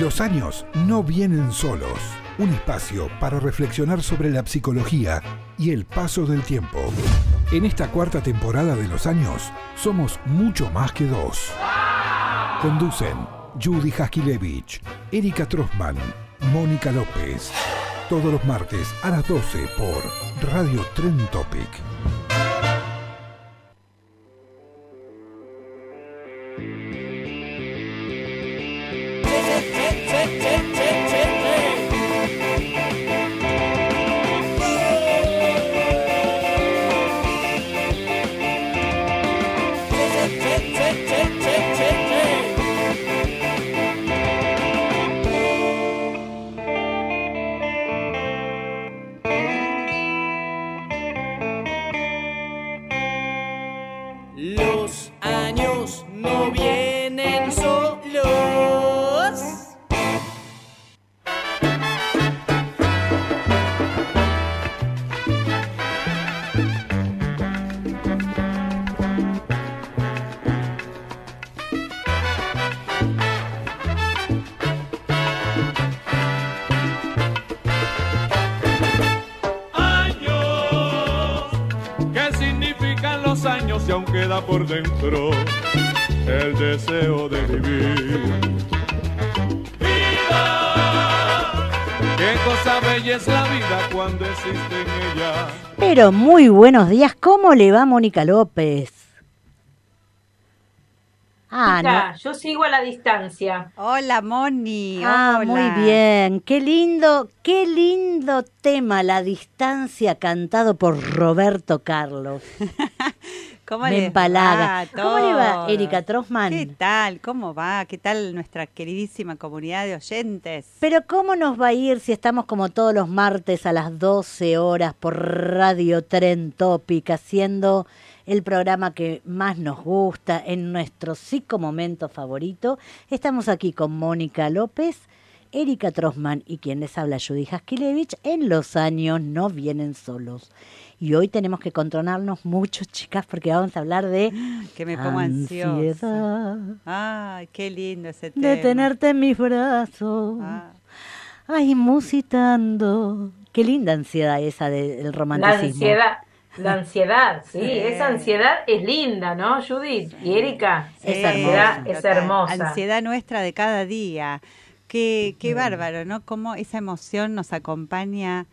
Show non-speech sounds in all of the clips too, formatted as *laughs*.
Los años no vienen solos. Un espacio para reflexionar sobre la psicología y el paso del tiempo. En esta cuarta temporada de Los años, somos mucho más que dos. Conducen Judy Haskilevich, Erika Trossman, Mónica López. Todos los martes a las 12 por Radio Tren Topic. ¿Qué significan los años si aún queda por dentro el deseo de vivir? Vida, qué cosa bella es la vida cuando existe en ella. Pero muy buenos días, ¿cómo le va Mónica López? Ah, Chica, no. yo sigo a la distancia. Hola, Moni. Ah, hola. muy bien. Qué lindo, qué lindo tema, La distancia, cantado por Roberto Carlos. *laughs* ¿Cómo Me les empalaga. va ¿Cómo le va? Erika Trossman? ¿Qué tal? ¿Cómo va? ¿Qué tal nuestra queridísima comunidad de oyentes? Pero ¿cómo nos va a ir si estamos como todos los martes a las 12 horas por Radio Tren Topic haciendo el programa que más nos gusta en nuestro psicomomento favorito? Estamos aquí con Mónica López, Erika Trossman y quien les habla Judy Haskilevich en Los años no vienen solos. Y hoy tenemos que controlarnos mucho, chicas, porque vamos a hablar de Que me pongo ansiosa. ansiedad, Ay, qué lindo ese tema. de tenerte en mis brazos. Ah, Ay, musitando. Qué linda ansiedad esa de- del La romanticismo. ansiedad. La ansiedad, sí, Sí. esa ansiedad es linda, ¿no, Judith? Y Erika, sí, esa ansiedad hermosa. es hermosa. Ansiedad nuestra de cada día. Qué, qué bárbaro, ¿no? Cómo esa emoción nos acompaña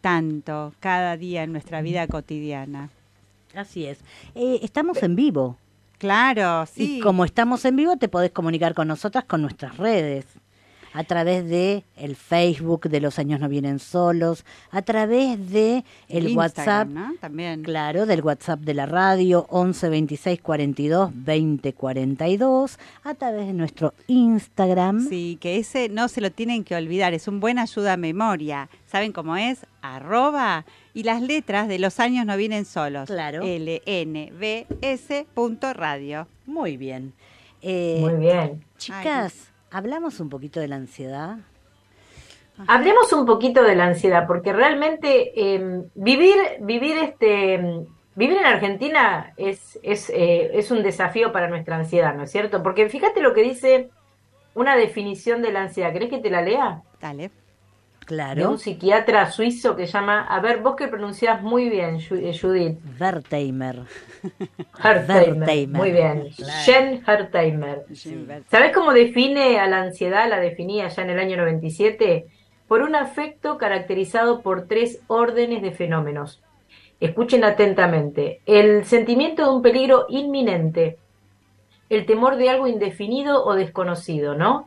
tanto cada día en nuestra vida cotidiana. Así es. Eh, estamos en vivo. Claro, sí. Y como estamos en vivo, te podés comunicar con nosotras con nuestras redes. A través de el Facebook de Los Años No Vienen Solos, a través de el Instagram, WhatsApp, ¿no? También. claro, del WhatsApp de la radio, 11 26 42 20 42, a través de nuestro Instagram. Sí, que ese no se lo tienen que olvidar, es un buen ayuda a memoria. ¿Saben cómo es? Arroba y las letras de los años no vienen solos. Claro. LNBS punto radio. Muy bien. Eh, Muy bien. Chicas, hablamos un poquito de la ansiedad. Hablemos un poquito de la ansiedad, porque realmente eh, vivir, vivir este, mm, vivir en Argentina es, es, eh, es un desafío para nuestra ansiedad, ¿no es cierto? Porque fíjate lo que dice una definición de la ansiedad. ¿Querés que te la lea? Dale. De un psiquiatra suizo que llama, a ver, vos que pronunciás muy bien, eh, Judith, Wertheimer. *laughs* Hertheimer, Wertheimer. muy bien, Claro. Jen Hertheimer. ¿Sabés cómo define a la ansiedad? La definía ya en el año 97 por un afecto caracterizado por tres órdenes de fenómenos. Escuchen atentamente. El sentimiento de un peligro inminente, el temor de algo indefinido o desconocido, ¿no?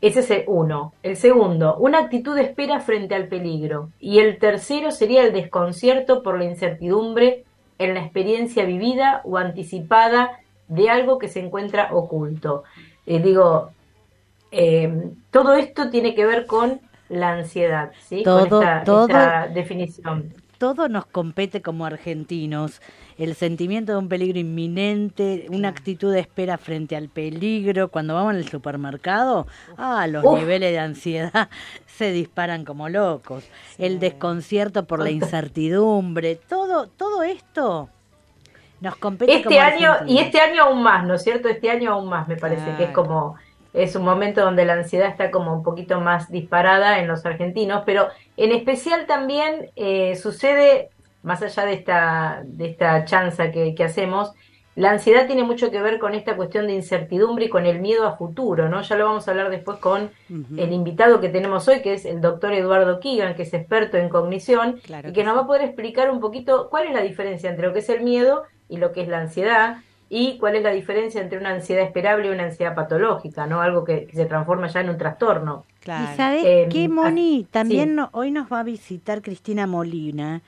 Ese es el uno. El segundo, una actitud de espera frente al peligro. Y el tercero sería el desconcierto por la incertidumbre en la experiencia vivida o anticipada de algo que se encuentra oculto. Eh, digo, eh, todo esto tiene que ver con la ansiedad, ¿sí? Todo, con esta, definición. Todo nos compete como argentinos. El sentimiento de un peligro inminente, una actitud de espera frente al peligro. Cuando vamos al supermercado, ah, los niveles de ansiedad *laughs* se disparan como locos. El desconcierto por la incertidumbre, todo, todo esto nos compete este año y este año aún más, ¿no es cierto? Este año aún más me parece que es como es un momento donde la ansiedad está como un poquito más disparada en los argentinos, pero en especial también eh, sucede, más allá de esta, de esta chanza que, hacemos, la ansiedad tiene mucho que ver con esta cuestión de incertidumbre y con el miedo a futuro, ¿no? Ya lo vamos a hablar después con el invitado que tenemos hoy, que es el doctor Eduardo Keegan, que es experto en cognición, y que nos va a poder explicar un poquito cuál es la diferencia entre lo que es el miedo y lo que es la ansiedad, y cuál es la diferencia entre una ansiedad esperable y una ansiedad patológica, ¿no? Algo que, se transforma ya en un trastorno. Y sabes em, qué, Moni, también hoy nos va a visitar Cristina Molina,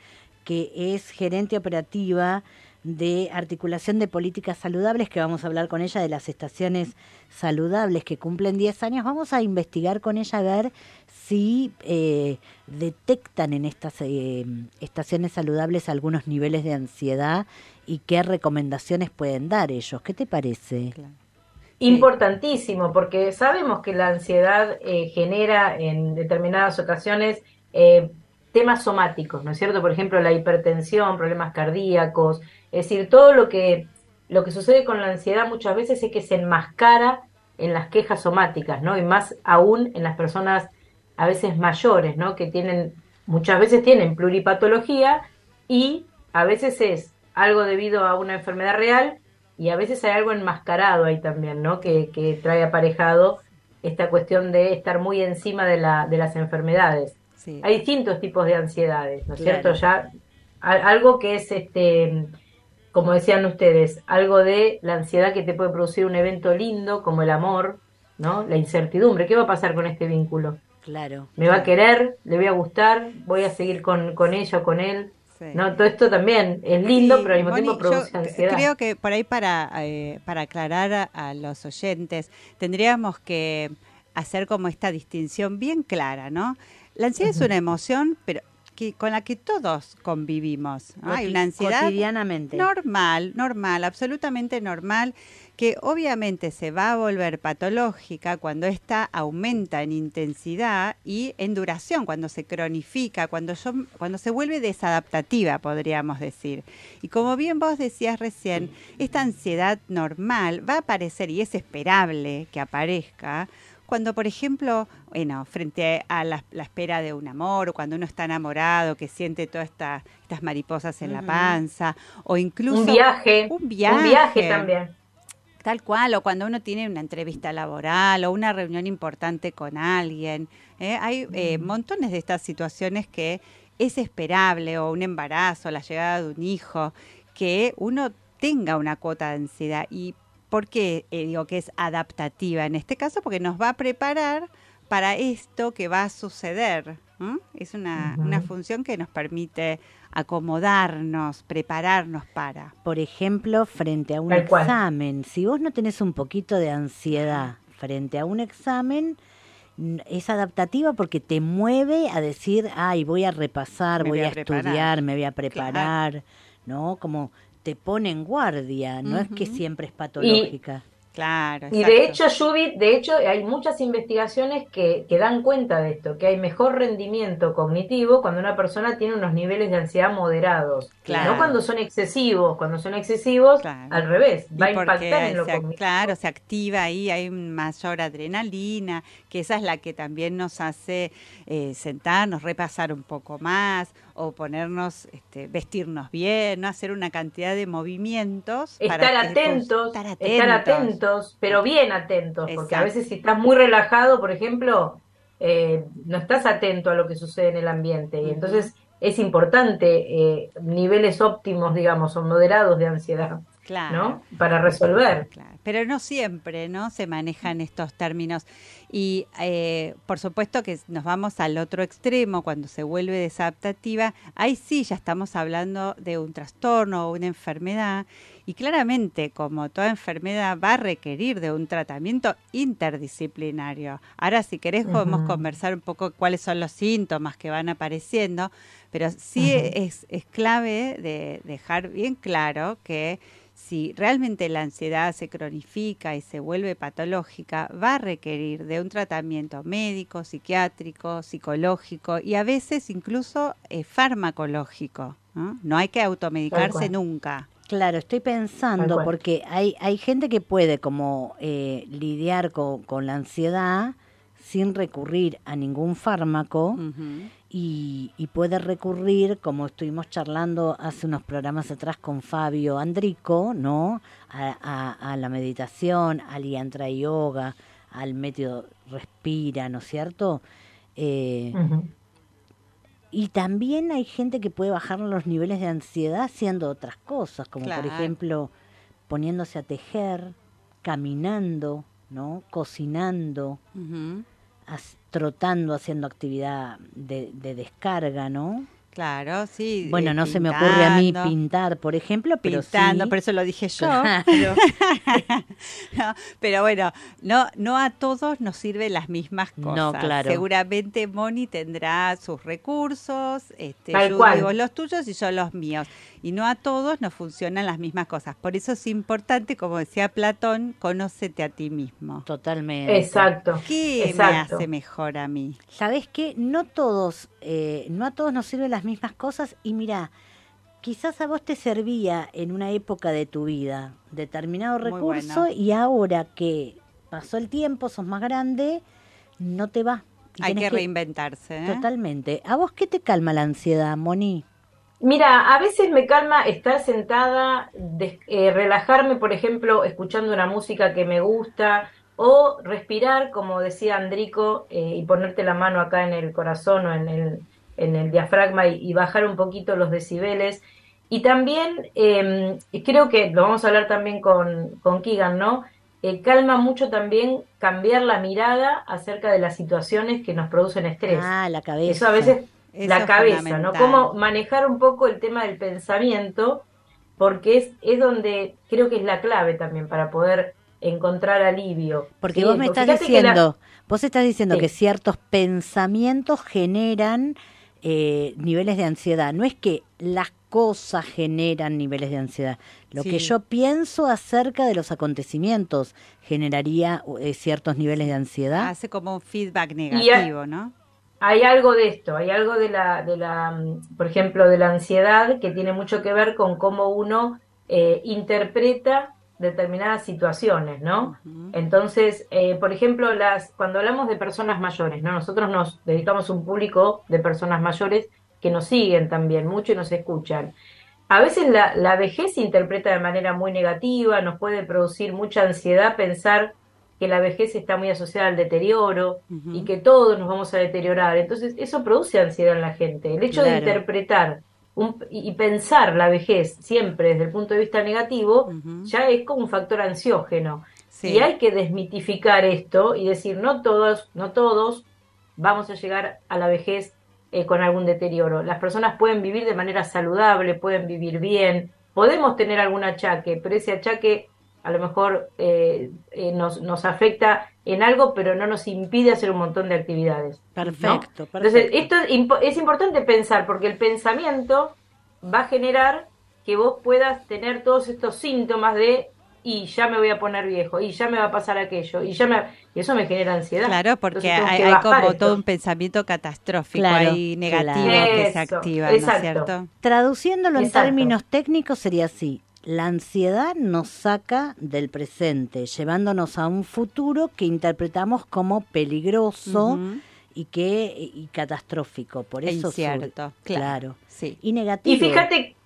que es gerente operativa de articulación de políticas saludables, que vamos a hablar con ella de las estaciones saludables que cumplen 10 años. Vamos a investigar con ella a ver si eh, detectan en estas eh, estaciones saludables algunos niveles de ansiedad y qué recomendaciones pueden dar ellos. ¿Qué te parece? Importantísimo, porque sabemos que la ansiedad eh, genera en determinadas ocasiones eh, temas somáticos, ¿no es cierto? Por ejemplo, la hipertensión, problemas cardíacos, es decir, todo lo que, lo que sucede con la ansiedad muchas veces es que se enmascara en las quejas somáticas, ¿no? Y más aún en las personas a veces mayores, ¿no? Que tienen, muchas veces tienen pluripatología y a veces es algo debido a una enfermedad real y a veces hay algo enmascarado ahí también, ¿no? Que, que trae aparejado esta cuestión de estar muy encima de, la, de las enfermedades. Hay distintos tipos de ansiedades, ¿no es cierto? Ya algo que es este como decían ustedes, algo de la ansiedad que te puede producir un evento lindo como el amor, ¿no? La incertidumbre, ¿qué va a pasar con este vínculo? Claro. ¿Me va a querer? ¿Le voy a gustar? ¿Voy a seguir con, con ella o con él? No, todo esto también es lindo, pero al mismo tiempo produce ansiedad. Creo que por ahí para, eh, para aclarar a, los oyentes, tendríamos que hacer como esta distinción bien clara, ¿no? La ansiedad es una emoción, pero que, con la que todos convivimos. Hay una ansiedad cotidianamente. normal, normal, absolutamente normal que obviamente se va a volver patológica cuando esta aumenta en intensidad y en duración, cuando se cronifica, cuando, cuando se vuelve desadaptativa, podríamos decir. Y como bien vos decías recién, esta ansiedad normal va a aparecer y es esperable que aparezca cuando, por ejemplo, bueno, frente a la, espera de un amor, o cuando uno está enamorado, que siente todas estas mariposas en la panza, o incluso... Un viaje. Un viaje. Un viaje también. Tal cual, o cuando uno tiene una entrevista laboral o una reunión importante con alguien. ¿eh? Hay eh, montones de estas situaciones que es esperable, o un embarazo, la llegada de un hijo, que uno tenga una cuota de ansiedad. ¿Y por qué eh, digo que es adaptativa? En este caso, porque nos va a preparar para esto que va a suceder. Es una, una función que nos permite acomodarnos, prepararnos para. Por ejemplo, frente a un examen, si vos no tenés un poquito de ansiedad frente a un examen, es adaptativa porque te mueve a decir, ay, voy a repasar, voy, a, estudiar, me voy a preparar, ¿no? Como te pone en guardia, no es que siempre es patológica. Claro. Y de hecho, Judith, de hecho, hay muchas investigaciones que, que, dan cuenta de esto, que hay mejor rendimiento cognitivo cuando una persona tiene unos niveles de ansiedad moderados. Claro. No cuando son excesivos, cuando son excesivos, al revés, va a impactar en lo cognitivo. Claro, se activa ahí, hay mayor adrenalina, que esa es la que también nos hace eh, sentarnos, repasar un poco más, o ponernos, este, vestirnos bien, no hacer una cantidad de movimientos. Estar, atentos, estar atentos, pero bien atentos, porque a veces si estás muy relajado, por ejemplo, eh, no estás atento a lo que sucede en el ambiente y entonces es importante eh, niveles óptimos, digamos, o moderados de ansiedad, ¿no? Para resolver. pero no siempre, ¿no? Se manejan estos términos. Y eh, por supuesto que nos vamos al otro extremo, cuando se vuelve desadaptativa, ahí sí ya estamos hablando de un trastorno o una enfermedad. Y claramente, como toda enfermedad, va a requerir de un tratamiento interdisciplinario. Ahora, si querés, podemos conversar un poco cuáles son los síntomas que van apareciendo, pero sí es, es clave de dejar bien claro que si realmente la ansiedad se cronifica y se vuelve patológica, va a requerir de un tratamiento médico, psiquiátrico, psicológico y a veces incluso eh, farmacológico. ¿no? hay que automedicarse nunca. Claro, estoy pensando porque hay, hay gente que puede como eh, lidiar con, con, la ansiedad sin recurrir a ningún fármaco y, puede recurrir, como estuvimos charlando hace unos programas atrás con Fabio Andrico, ¿no? A, la meditación, al yantra yoga, al método respira, ¿no es cierto? Eh, y también hay gente que puede bajar los niveles de ansiedad haciendo otras cosas, como por ejemplo poniéndose a tejer, caminando, ¿no? Cocinando, trotando, haciendo actividad de, de descarga, ¿no? Claro, sí. Bueno, no se me ocurre a mí pintar, por ejemplo, pero pintando, por eso lo dije yo. *laughs* *laughs* pero bueno, no, no a todos nos sirven las mismas cosas. No, claro. Seguramente Moni tendrá sus recursos, este, yo digo los tuyos y yo los míos. Y no a todos nos funcionan las mismas cosas. Por eso es importante, como decía Platón, conócete a ti mismo. Totalmente. Exacto. ¿Qué me hace mejor a mí? ¿Sabes qué? No todos, eh, no a todos nos sirven las mismas cosas y mira, quizás a vos te servía en una época de tu vida determinado recurso y ahora que pasó el tiempo, sos más grande, no te va. Hay que, reinventarse. ¿eh? Totalmente. ¿A vos qué te calma la ansiedad, Moni? Mira, a veces me calma estar sentada, eh, relajarme, por ejemplo, escuchando una música que me gusta, o respirar, como decía Andrico, eh, y ponerte la mano acá en el corazón o en el, en el diafragma y, bajar un poquito los decibeles. Y también, eh, creo que lo vamos a hablar también con, con Keegan, ¿no? Eh, calma mucho también cambiar la mirada acerca de las situaciones que nos producen estrés. Ah, la cabeza. Eso a veces, la cabeza, ¿no? Cómo manejar un poco el tema del pensamiento, porque es, es donde creo que es la clave también para poder encontrar alivio. Porque vos me estás diciendo, vos estás diciendo que ciertos pensamientos generan eh, niveles de ansiedad. No es que las cosas generan niveles de ansiedad. Lo que yo pienso acerca de los acontecimientos generaría eh, ciertos niveles de ansiedad. Hace como un feedback negativo, ¿no? Hay algo de esto, hay algo de la, de la, mm, por ejemplo, de la ansiedad que tiene mucho que ver con cómo uno eh, interpreta determinadas situaciones, ¿no? Entonces, eh, por ejemplo, las, cuando hablamos de personas mayores, ¿no? Nosotros nos dedicamos a un público de personas mayores que nos siguen también mucho y nos escuchan. A veces la, la vejez se interpreta de manera muy negativa, nos puede producir mucha ansiedad pensar que la vejez está muy asociada al deterioro y que todos nos vamos a deteriorar. Entonces, eso produce ansiedad en la gente. El hecho de interpretar y pensar la vejez siempre desde el punto de vista negativo ya es como un factor ansiógeno. Y hay que desmitificar esto y decir, no todos, no todos vamos a llegar a la vejez eh, con algún deterioro. Las personas pueden vivir de manera saludable, pueden vivir bien, podemos tener algún achaque, pero ese achaque a lo mejor eh, eh, nos, nos afecta en algo, pero no nos impide hacer un montón de actividades. Perfecto, Entonces, esto es, importante pensar, porque el pensamiento va a generar que vos puedas tener todos estos síntomas de y ya me voy a poner viejo, y ya me va a pasar aquello, y ya me y eso me genera ansiedad. Claro, porque hay, como todo un pensamiento catastrófico ahí negativo que se activa, ¿no es cierto? Traduciéndolo en términos técnicos sería así: la ansiedad nos saca del presente, llevándonos a un futuro que interpretamos como peligroso y que y catastrófico. Por eso cierto, claro, sí. y negativo. Y fíjate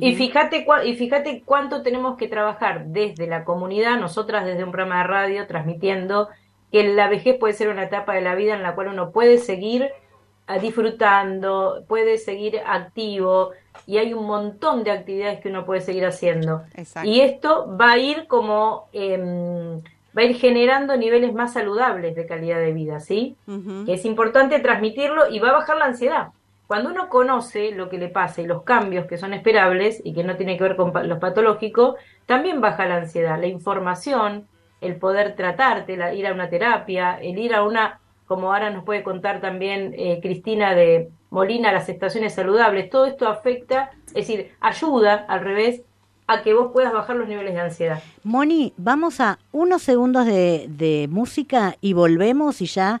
y fíjate y fíjate cuánto tenemos que trabajar desde la comunidad, nosotras desde un programa de radio transmitiendo que la vejez puede ser una etapa de la vida en la cual uno puede seguir ah, disfrutando, puede seguir activo y hay un montón de actividades que uno puede seguir haciendo. Y esto va a ir como, em, va a ir generando niveles más saludables de calidad de vida, ¿sí? Es importante transmitirlo y va a bajar la ansiedad. Cuando uno conoce lo que le pasa y los cambios que son esperables y que no tiene que ver con los patológicos, también baja la ansiedad. La información, el poder tratarte, la, ir a una terapia, el ir a una, como ahora nos puede contar también eh, Cristina de Molina, las estaciones saludables, todo esto afecta, es decir, ayuda al revés a que vos puedas bajar los niveles de ansiedad. Moni, vamos a unos segundos de, de música y volvemos y ya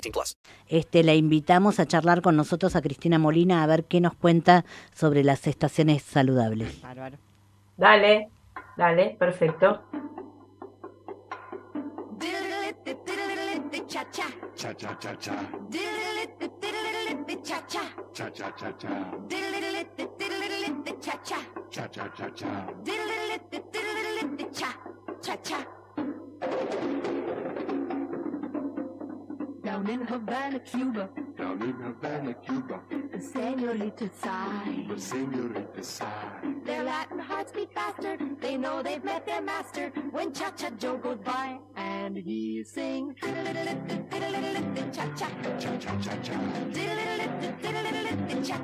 18 plus. Este, la invitamos a charlar con nosotros a Cristina Molina a ver qué nos cuenta sobre las estaciones saludables. Bárbaro. Dale, dale, perfecto. cha cha cha Down in Havana, Cuba. Down in Havana, Cuba. The senorita sigh. The senorita sigh. Their Latin hearts beat faster. They know they've met their master. When Cha Cha Joe goes by and he sings. Cha cha. Cha cha cha cha. Cha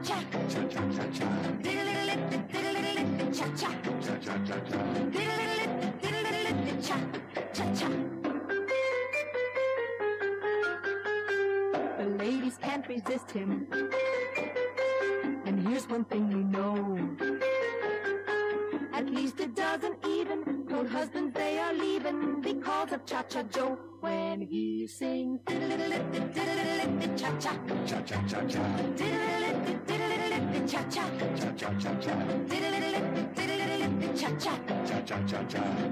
cha. Cha cha cha cha. Cha cha. Cha cha cha cha. Cha cha ladies can't resist him. And here's one thing we know. At least a dozen even told husbands they are leaving. Because of Cha-Cha Joe when he sings cha-cha, cha-cha-cha-cha. cha-cha, cha-cha, cha-cha-cha-cha, cha-cha, cha-cha-cha-cha,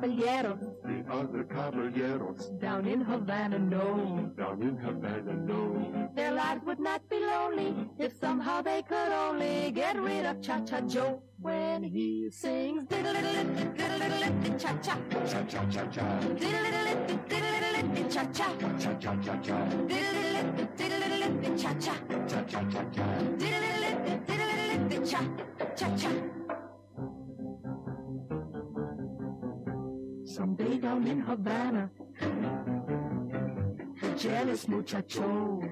The other caballeros. Down in Havana, no. Down in Havana, no. Their lives would not be lonely if somehow they could only get rid of Cha Cha Joe. When he sings diddle diddle diddle diddle diddle cha cha cha cha cha cha diddle diddle diddle diddle diddle cha cha cha cha cha cha diddle diddle diddle diddle diddle cha cha cha cha cha cha diddle diddle diddle diddle cha cha cha cha Someday down in Havana, the jealous muchacho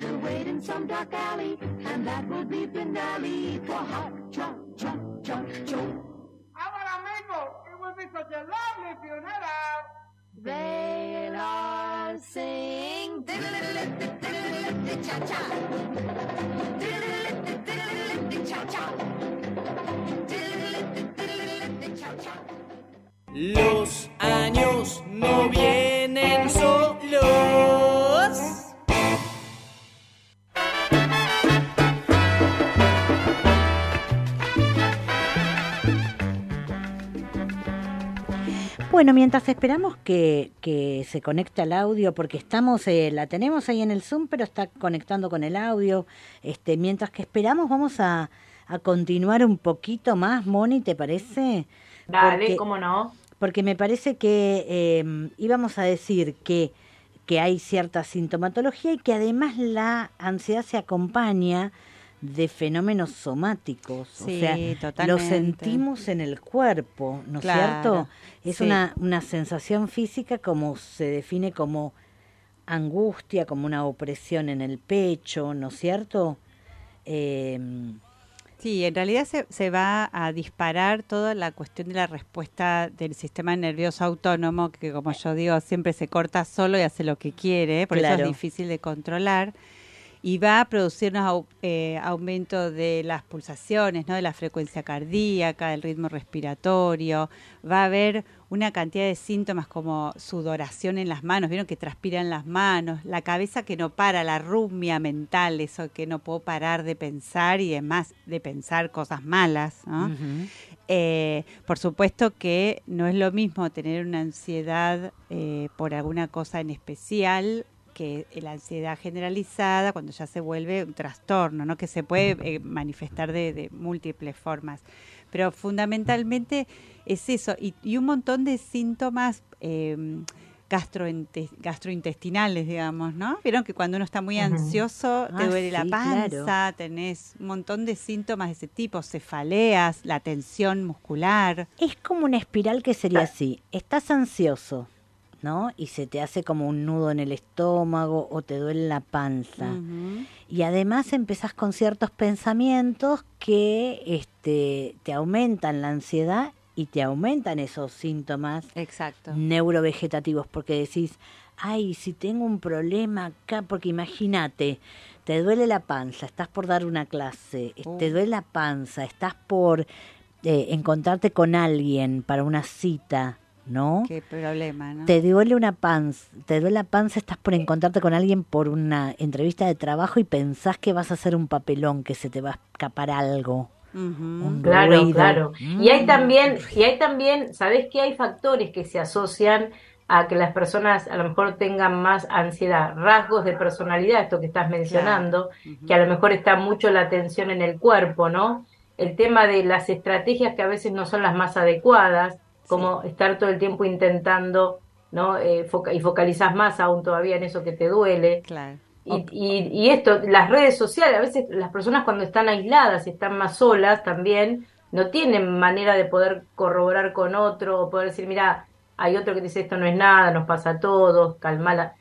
will wait in some dark alley, and that will be finale for Hot Cha Cha Cha Joe. Our amigo, it will be such a lovely funeral. They are all sing cha-cha, cha-cha, cha-cha. Los años no vienen solos. Bueno, mientras esperamos que, que, se conecte al audio, porque estamos, eh, la tenemos ahí en el Zoom, pero está conectando con el audio. Este, mientras que esperamos, vamos a, a continuar un poquito más, Moni, ¿te parece? Dale, cómo no porque me parece que em, íbamos a decir que, que hay cierta sintomatología y que además la ansiedad se acompaña de fenómenos somáticos. Sí, o sea, lo totalmente. sentimos en el cuerpo, ¿no es Claro, cierto? Es sí. una, una sensación física como se define como angustia, como una opresión en el pecho, ¿no es cierto? Eh, Sí, en realidad se, se va a disparar toda la cuestión de la respuesta del sistema nervioso autónomo, que como yo digo, siempre se corta solo y hace lo que quiere, por eso es difícil de controlar. Y va a producir un au- eh, aumento de las pulsaciones, ¿no? de la frecuencia cardíaca, del ritmo respiratorio. Va a haber una cantidad de síntomas como sudoración en las manos, vieron que transpiran las manos, la cabeza que no para, la rumia mental, eso que no puedo parar de pensar y además de pensar cosas malas. ¿no? Eh, por supuesto que no es lo mismo tener una ansiedad eh, por alguna cosa en especial que la ansiedad generalizada cuando ya se vuelve un trastorno, ¿no? que se puede eh, manifestar de, de múltiples formas. Pero fundamentalmente es eso, y, y un montón de síntomas eh, gastrointe- gastrointestinales, digamos, ¿no? Vieron que cuando uno está muy ansioso te Ah, duele la sí, panza, claro. tenés un montón de síntomas de ese tipo, cefaleas, la tensión muscular. Es como una espiral que sería así. Estás ansioso, ¿no? Y se te hace como un nudo en el estómago o te duele la panza. Y además empezás con ciertos pensamientos que este, te aumentan la ansiedad y te aumentan esos síntomas Exacto. neurovegetativos, porque decís, ay, si tengo un problema acá, porque imagínate, te duele la panza, estás por dar una clase, Uh. te duele la panza, estás por eh, encontrarte con alguien para una cita, ¿no? Qué problema, ¿no? Te duele una panza, te duele la panza, estás por encontrarte con alguien por una entrevista de trabajo y pensás que vas a hacer un papelón, que se te va a escapar algo. Claro, ruido. claro. Y hay Mm. también, y hay también, ¿sabés que hay factores que se asocian a que las personas a lo mejor tengan más ansiedad, rasgos de personalidad, esto que estás mencionando, que a lo mejor está mucho la tensión en el cuerpo, ¿no? El tema de las estrategias que a veces no son las más adecuadas, como estar todo el tiempo intentando, ¿no? Eh, foca- y focalizas más aún todavía en eso que te duele. Claro. Y, y, y esto, las redes sociales, a veces las personas cuando están aisladas, están más solas también, no tienen manera de poder corroborar con otro o poder decir, mira, hay otro que dice esto no es nada, nos pasa a todos, calmala.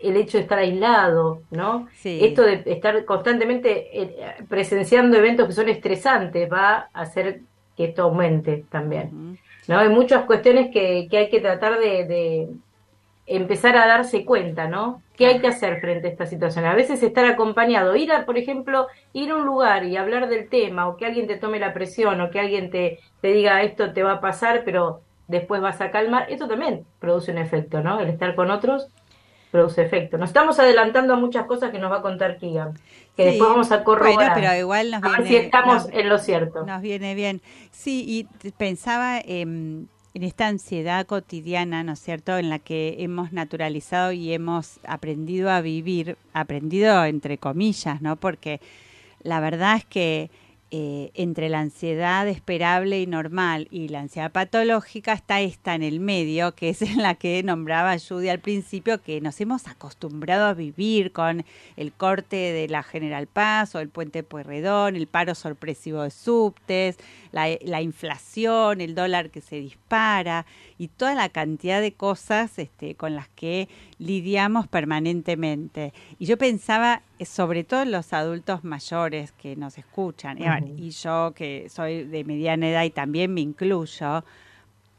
El hecho de estar aislado, ¿no? Sí. Esto de estar constantemente eh, presenciando eventos que son estresantes va a hacer que esto aumente también. ¿No? Hay muchas cuestiones que, que hay que tratar de, de empezar a darse cuenta, ¿no? ¿Qué hay que hacer frente a esta situación? A veces estar acompañado, ir a, por ejemplo, ir a un lugar y hablar del tema, o que alguien te tome la presión, o que alguien te, te diga esto te va a pasar, pero después vas a calmar, esto también produce un efecto, ¿no? El estar con otros produce efecto. Nos estamos adelantando a muchas cosas que nos va a contar Kigan, que Sí, después vamos a corroborar. Bueno, pero igual nos a ver si estamos nos- en lo cierto. Nos viene bien. Sí, y pensaba em, en esta ansiedad cotidiana, ¿no es cierto?, en la que hemos naturalizado y hemos aprendido a vivir, aprendido entre comillas, ¿no? Porque la verdad es que eh, entre la ansiedad esperable y normal y la ansiedad patológica está esta en el medio, que es en la que nombraba Judy al principio, que nos hemos acostumbrado a vivir con el corte de la General Paz o el puente Pueyrredón, el paro sorpresivo de subtes, la, la inflación, el dólar que se dispara y toda la cantidad de cosas este, con las que lidiamos permanentemente. Y yo pensaba, eh, sobre todo en los adultos mayores que nos escuchan, Ujú. y yo que soy de mediana edad y también me incluyo,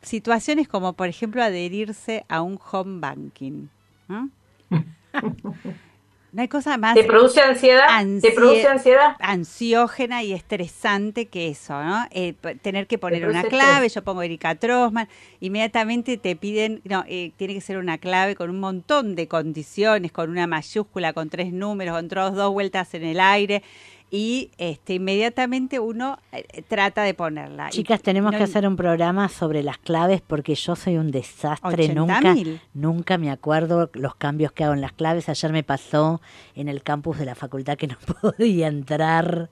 situaciones como, por ejemplo, adherirse a un home banking. ¿no? *laughs* No hay cosa más ¿Te produce ansiedad? ¿Te produce ansiedad? ansiógena y estresante que eso, ¿no? Eh, tener que poner una clave, estrés. yo pongo Erika Trosman, inmediatamente te piden, no, eh, tiene que ser una clave con un montón de condiciones, con una mayúscula, con tres números, con dos vueltas en el aire, y este inmediatamente uno eh, trata de ponerla. Chicas, tenemos no- que hacer un programa sobre las claves porque yo soy un desastre. Nunca, 80.000. nunca me acuerdo los cambios que hago en las claves. Ayer me pasó en el campus de la facultad que no *laughs* podía entrar.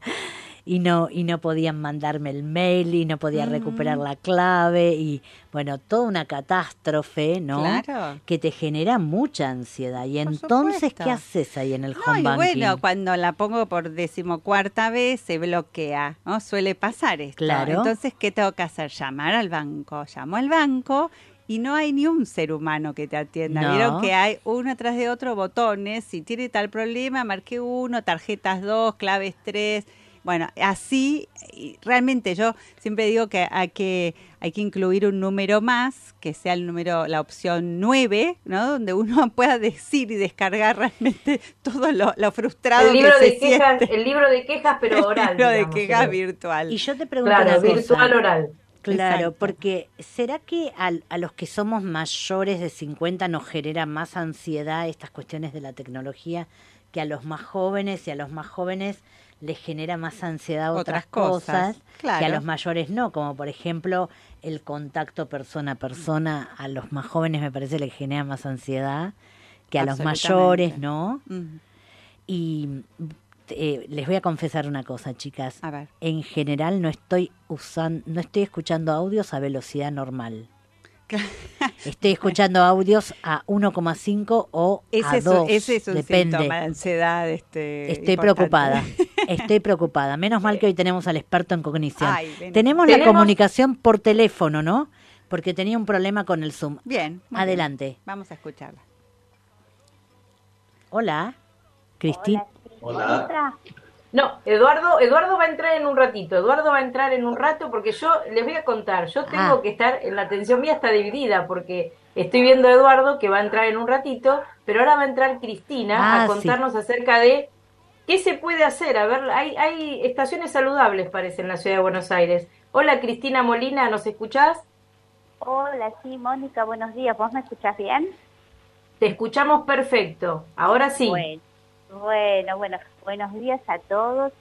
Y no y no podían mandarme el mail y no podía recuperar la clave y bueno, toda una catástrofe, ¿no? Claro. Que te genera mucha ansiedad. Y entonces, ¿qué haces ahí en el No, home y banking? bueno, cuando la pongo por decimocuarta vez se bloquea, ¿no? Suele pasar esto. Claro. Entonces, ¿qué tengo que hacer? Llamar al banco. Llamo al banco y no hay ni un ser humano que te atienda. No. Vieron que hay uno tras de otro botones. Si tiene tal problema, marqué uno, tarjetas dos, claves tres. Bueno, así, y realmente yo siempre digo que hay que, hay que incluir un número más, que sea el número, la opción 9, ¿no? Donde uno *laughs* pueda decir y descargar realmente *laughs* todo lo, lo frustrado El libro, que de se quejas, siente. el libro de quejas, pero oral. libro de quejas sí. virtual. Y yo te pregunto Claro, una cosa. virtual oral. Claro, Exacto. porque ¿será que al- a, los que somos mayores de 50 nos genera más ansiedad estas cuestiones de la tecnología que a los más jóvenes y a los más jóvenes les genera más ansiedad otras, Otras cosas, cosas, que a los mayores no, como por ejemplo el contacto persona a persona a los más jóvenes me parece les genera más ansiedad que a los mayores, ¿no? Y eh, les voy a confesar una cosa, chicas. A ver. En general no estoy usando, no estoy escuchando audios a velocidad normal. Estoy escuchando audios a 1,5 o a es, 2. un- ese es un depende. síntoma de ansiedad. Este, Estoy importante. preocupada. *laughs* Estoy preocupada. Menos mal que hoy tenemos al experto en cognición. Ay, tenemos la comunicación por teléfono, ¿no? Porque tenía un problema con el Zoom. Bien. Adelante. bien. Vamos a escucharla. Hola, Cristina. No, Eduardo, Eduardo va a entrar en un ratito. Eduardo va a entrar en un rato porque yo les voy a contar. Yo tengo Ah. que estar, en la atención mía está dividida porque estoy viendo a Eduardo que va a entrar en un ratito, pero ahora va a entrar Cristina Ah, a sí. contarnos acerca de qué se puede hacer. A ver, hay, hay estaciones saludables, parece, en la ciudad de Buenos Aires. Hola, Cristina Molina, ¿nos escuchás? Hola, sí, Mónica, buenos días. ¿Vos me escuchás bien? Te escuchamos perfecto. Ahora sí. Bueno, bueno, bueno, buenos días a todos.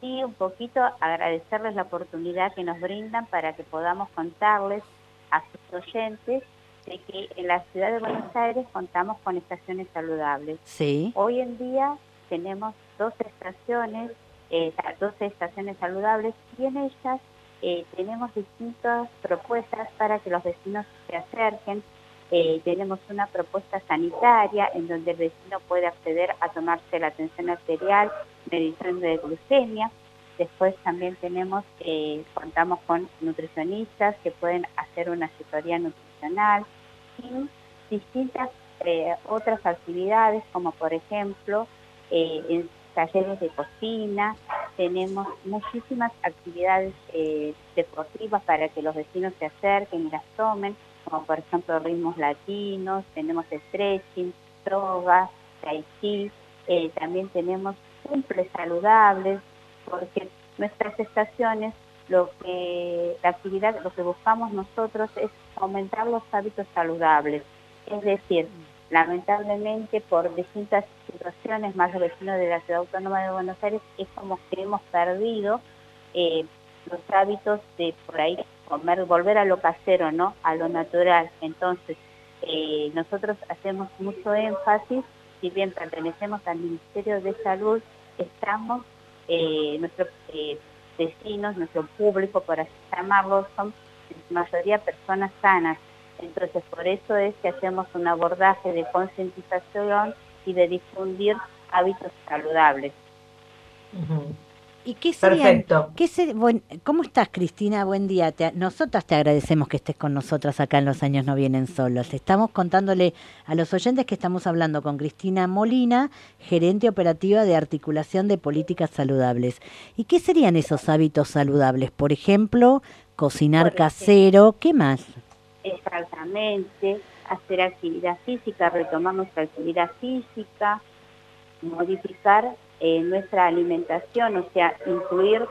Sí, un poquito agradecerles la oportunidad que nos brindan para que podamos contarles a sus oyentes de que en la ciudad de Buenos Aires contamos con estaciones saludables. Sí. Hoy en día tenemos dos estaciones, eh, 12 estaciones saludables y en ellas eh, tenemos distintas propuestas para que los vecinos se acerquen. Eh, tenemos una propuesta sanitaria en donde el vecino puede acceder a tomarse la atención arterial, medición de glucemia. Después también tenemos, eh, contamos con nutricionistas que pueden hacer una asesoría nutricional y distintas eh, otras actividades como por ejemplo eh, en talleres de cocina, tenemos muchísimas actividades eh, deportivas para que los vecinos se acerquen y las tomen, como por ejemplo ritmos latinos, tenemos stretching, yoga, tai chi, eh, también tenemos cumples saludables, porque nuestras estaciones, lo que la actividad, lo que buscamos nosotros es aumentar los hábitos saludables, es decir, lamentablemente por distintas situaciones, más los vecinos de la Ciudad Autónoma de Buenos Aires, es como que hemos perdido eh, los hábitos de por ahí comer, volver a lo casero, ¿no? A lo natural. Entonces, eh, nosotros hacemos mucho énfasis, si bien pertenecemos al Ministerio de Salud, estamos, eh, nuestros vecinos, nuestro público, por así llamarlo, son en mayoría personas sanas. Entonces, por eso es que hacemos un abordaje de concientización y de difundir hábitos saludables. ¿Y qué serían, Perfecto. qué ser- buen- ¿Cómo estás, Cristina? Buen día. Te- nosotras te agradecemos que estés con nosotras acá en Los Años No Vienen Solos. Estamos contándole a los oyentes que estamos hablando con Cristina Molina, gerente operativa de articulación de políticas saludables. ¿Y qué serían esos hábitos saludables? Por ejemplo, cocinar casero. ¿Qué más? Exactamente, hacer actividad física, retomar nuestra actividad física, modificar eh, nuestra alimentación, o sea, incluir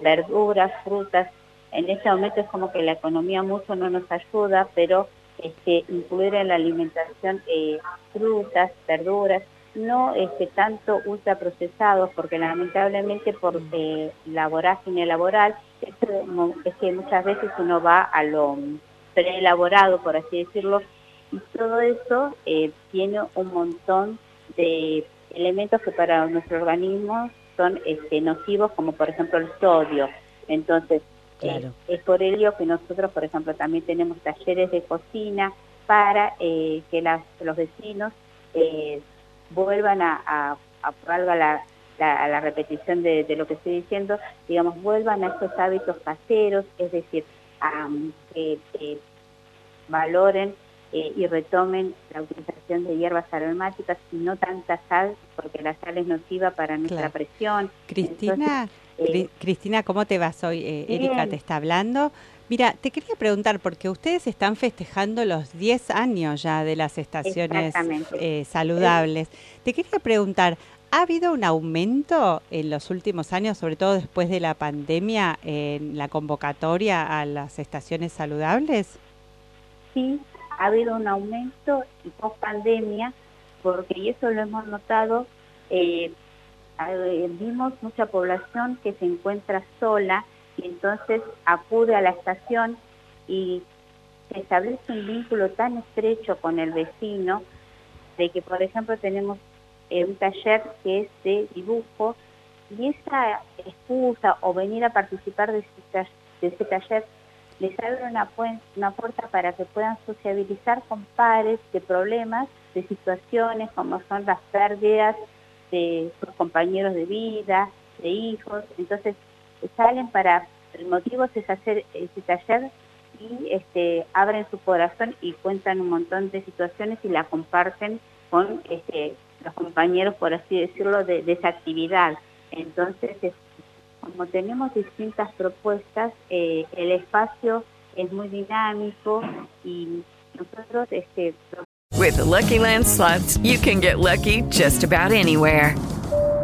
verduras, frutas. En este momento es como que la economía mucho no nos ayuda, pero este, incluir en la alimentación eh, frutas, verduras, no este, tanto ultraprocesados, porque lamentablemente por eh, la vorágine laboral, es que muchas veces uno va a lo preelaborado, por así decirlo, y todo eso eh, tiene un montón de elementos que para nuestro organismo son este, nocivos, como por ejemplo el sodio. Entonces, Claro. eh, es por ello que nosotros, por ejemplo, también tenemos talleres de cocina para eh, que las- los vecinos eh, vuelvan a, a, a- valga la, la, la repetición de, de lo que estoy diciendo, digamos, vuelvan a estos hábitos caseros, es decir, que, que valoren eh, y retomen la utilización de hierbas aromáticas y no tanta sal, porque la sal es nociva para nuestra Claro. presión. Cristina, Entonces, eh, Cristina, ¿cómo te vas hoy? Eh, Erika te está hablando. Mira, te quería preguntar, porque ustedes están festejando los 10 años ya de las estaciones eh, saludables. Te quería preguntar, ¿ha habido un aumento en los últimos años, sobre todo después de la pandemia, en la convocatoria a las estaciones saludables? sí ha habido un aumento y post pandemia, porque y eso lo hemos notado, eh, vimos mucha población que se encuentra sola y entonces acude a la estación y se establece un vínculo tan estrecho con el vecino de que, por ejemplo, tenemos eh, un taller que es de dibujo y esa excusa o venir a participar de ese, de ese taller les abre una, una puerta para que puedan sociabilizar con pares de problemas, de situaciones como son las pérdidas de sus compañeros de vida, de hijos. Entonces salen para, el motivo es hacer ese taller y este, abren su corazón y cuentan un montón de situaciones y la comparten con este, los compañeros, por así decirlo, de, de esa actividad. Entonces, es- como tenemos distintas propuestas, eh, el espacio es muy dinámico y nosotros este, With the Lucky Land slots, you can get lucky just about anywhere.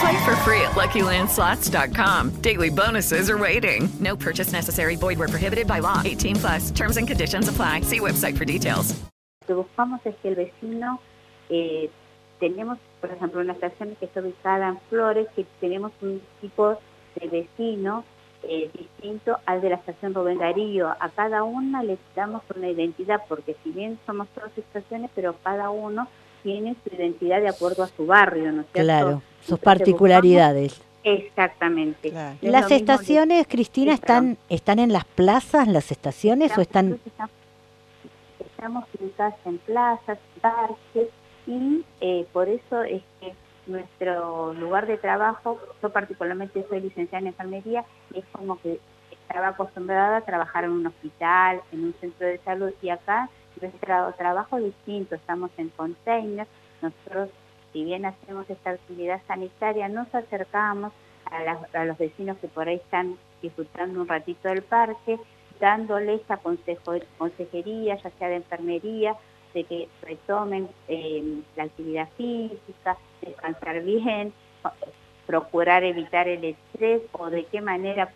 Play for free at LuckyLandSlots.com. Daily bonuses are waiting. No purchase necessary. Void where prohibited by law. 18 plus. Terms and conditions apply. See website for details. Lo que buscamos es que el vecino, eh, tenemos, por ejemplo, una estación que está ubicada en Flores, que tenemos un tipo de vecino eh, distinto al de la estación Rubén Darío. A cada una le damos una identidad, porque si bien somos todas estaciones, pero cada uno tiene su identidad de acuerdo a su barrio, ¿no es cierto? Claro, sus particularidades. Exactamente. Es ¿Las estaciones, Cristina, Sí, están, están en las plazas, las estaciones, o están... Estamos- Estamos ubicados en plazas, parques y eh, por eso es que nuestro lugar de trabajo, yo particularmente soy licenciada en enfermería, es como que estaba acostumbrada a trabajar en un hospital, en un centro de salud y acá nuestro trabajo es distinto, estamos en containers, nosotros si bien hacemos esta actividad sanitaria, nos acercamos a, a los vecinos que por ahí están disfrutando un ratito del parque, dándoles esa consejo- consejería, ya sea de enfermería, de que retomen eh, la actividad física, descansar bien, procurar evitar el estrés o de qué manera